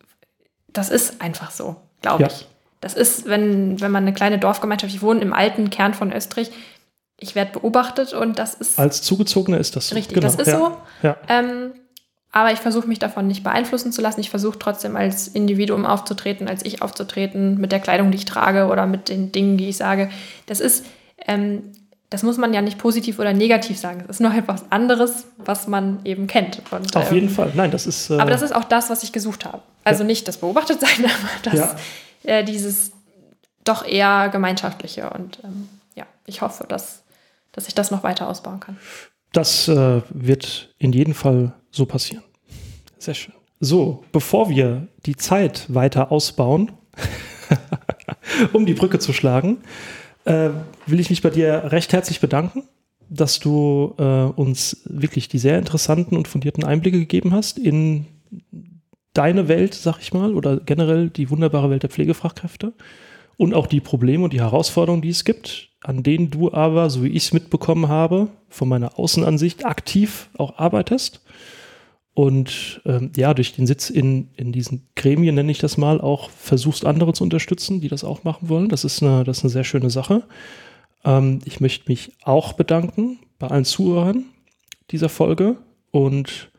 das ist einfach so, glaube ja. ich. Das ist, wenn, wenn man eine kleine Dorfgemeinschaft, ich wohne im alten Kern von Österreich, ich werde beobachtet und das ist. Als Zugezogener ist das so. Richtig, genau. das ist ja. so. Ja. Ähm, aber ich versuche mich davon nicht beeinflussen zu lassen. Ich versuche trotzdem als Individuum aufzutreten, als ich aufzutreten, mit der Kleidung, die ich trage oder mit den Dingen, die ich sage. Das ist, ähm, das muss man ja nicht positiv oder negativ sagen. Es ist nur etwas anderes, was man eben kennt. Und, Auf ähm, jeden Fall. Nein, das ist. Äh, aber das ist auch das, was ich gesucht habe. Also ja. nicht das Beobachtetsein, aber das, ja. äh, dieses doch eher gemeinschaftliche. Und ähm, ja, ich hoffe, dass, dass ich das noch weiter ausbauen kann. Das äh, wird in jedem Fall so passieren. Sehr schön. So, bevor wir die Zeit weiter ausbauen, um die Brücke zu schlagen, äh, will ich mich bei dir recht herzlich bedanken, dass du äh, uns wirklich die sehr interessanten und fundierten Einblicke gegeben hast in deine Welt, sag ich mal, oder generell die wunderbare Welt der Pflegefachkräfte und auch die Probleme und die Herausforderungen, die es gibt, an denen du aber, so wie ich es mitbekommen habe, von meiner Außenansicht aktiv auch arbeitest und ähm, ja, durch den Sitz in, in diesen Gremien, nenne ich das mal, auch versuchst, andere zu unterstützen, die das auch machen wollen. Das ist eine, das ist eine sehr schöne Sache. Ähm, ich möchte mich auch bedanken bei allen Zuhörern dieser Folge und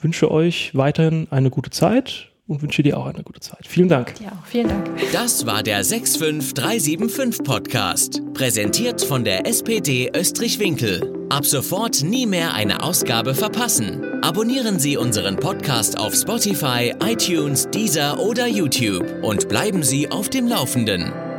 wünsche euch weiterhin eine gute Zeit und wünsche dir auch eine gute Zeit. Vielen Dank. Ja, vielen Dank. Das war der 65375 Podcast, präsentiert von der SPD Österreich-Winkel. Ab sofort nie mehr eine Ausgabe verpassen. Abonnieren Sie unseren Podcast auf Spotify, iTunes, Deezer oder YouTube und bleiben Sie auf dem Laufenden.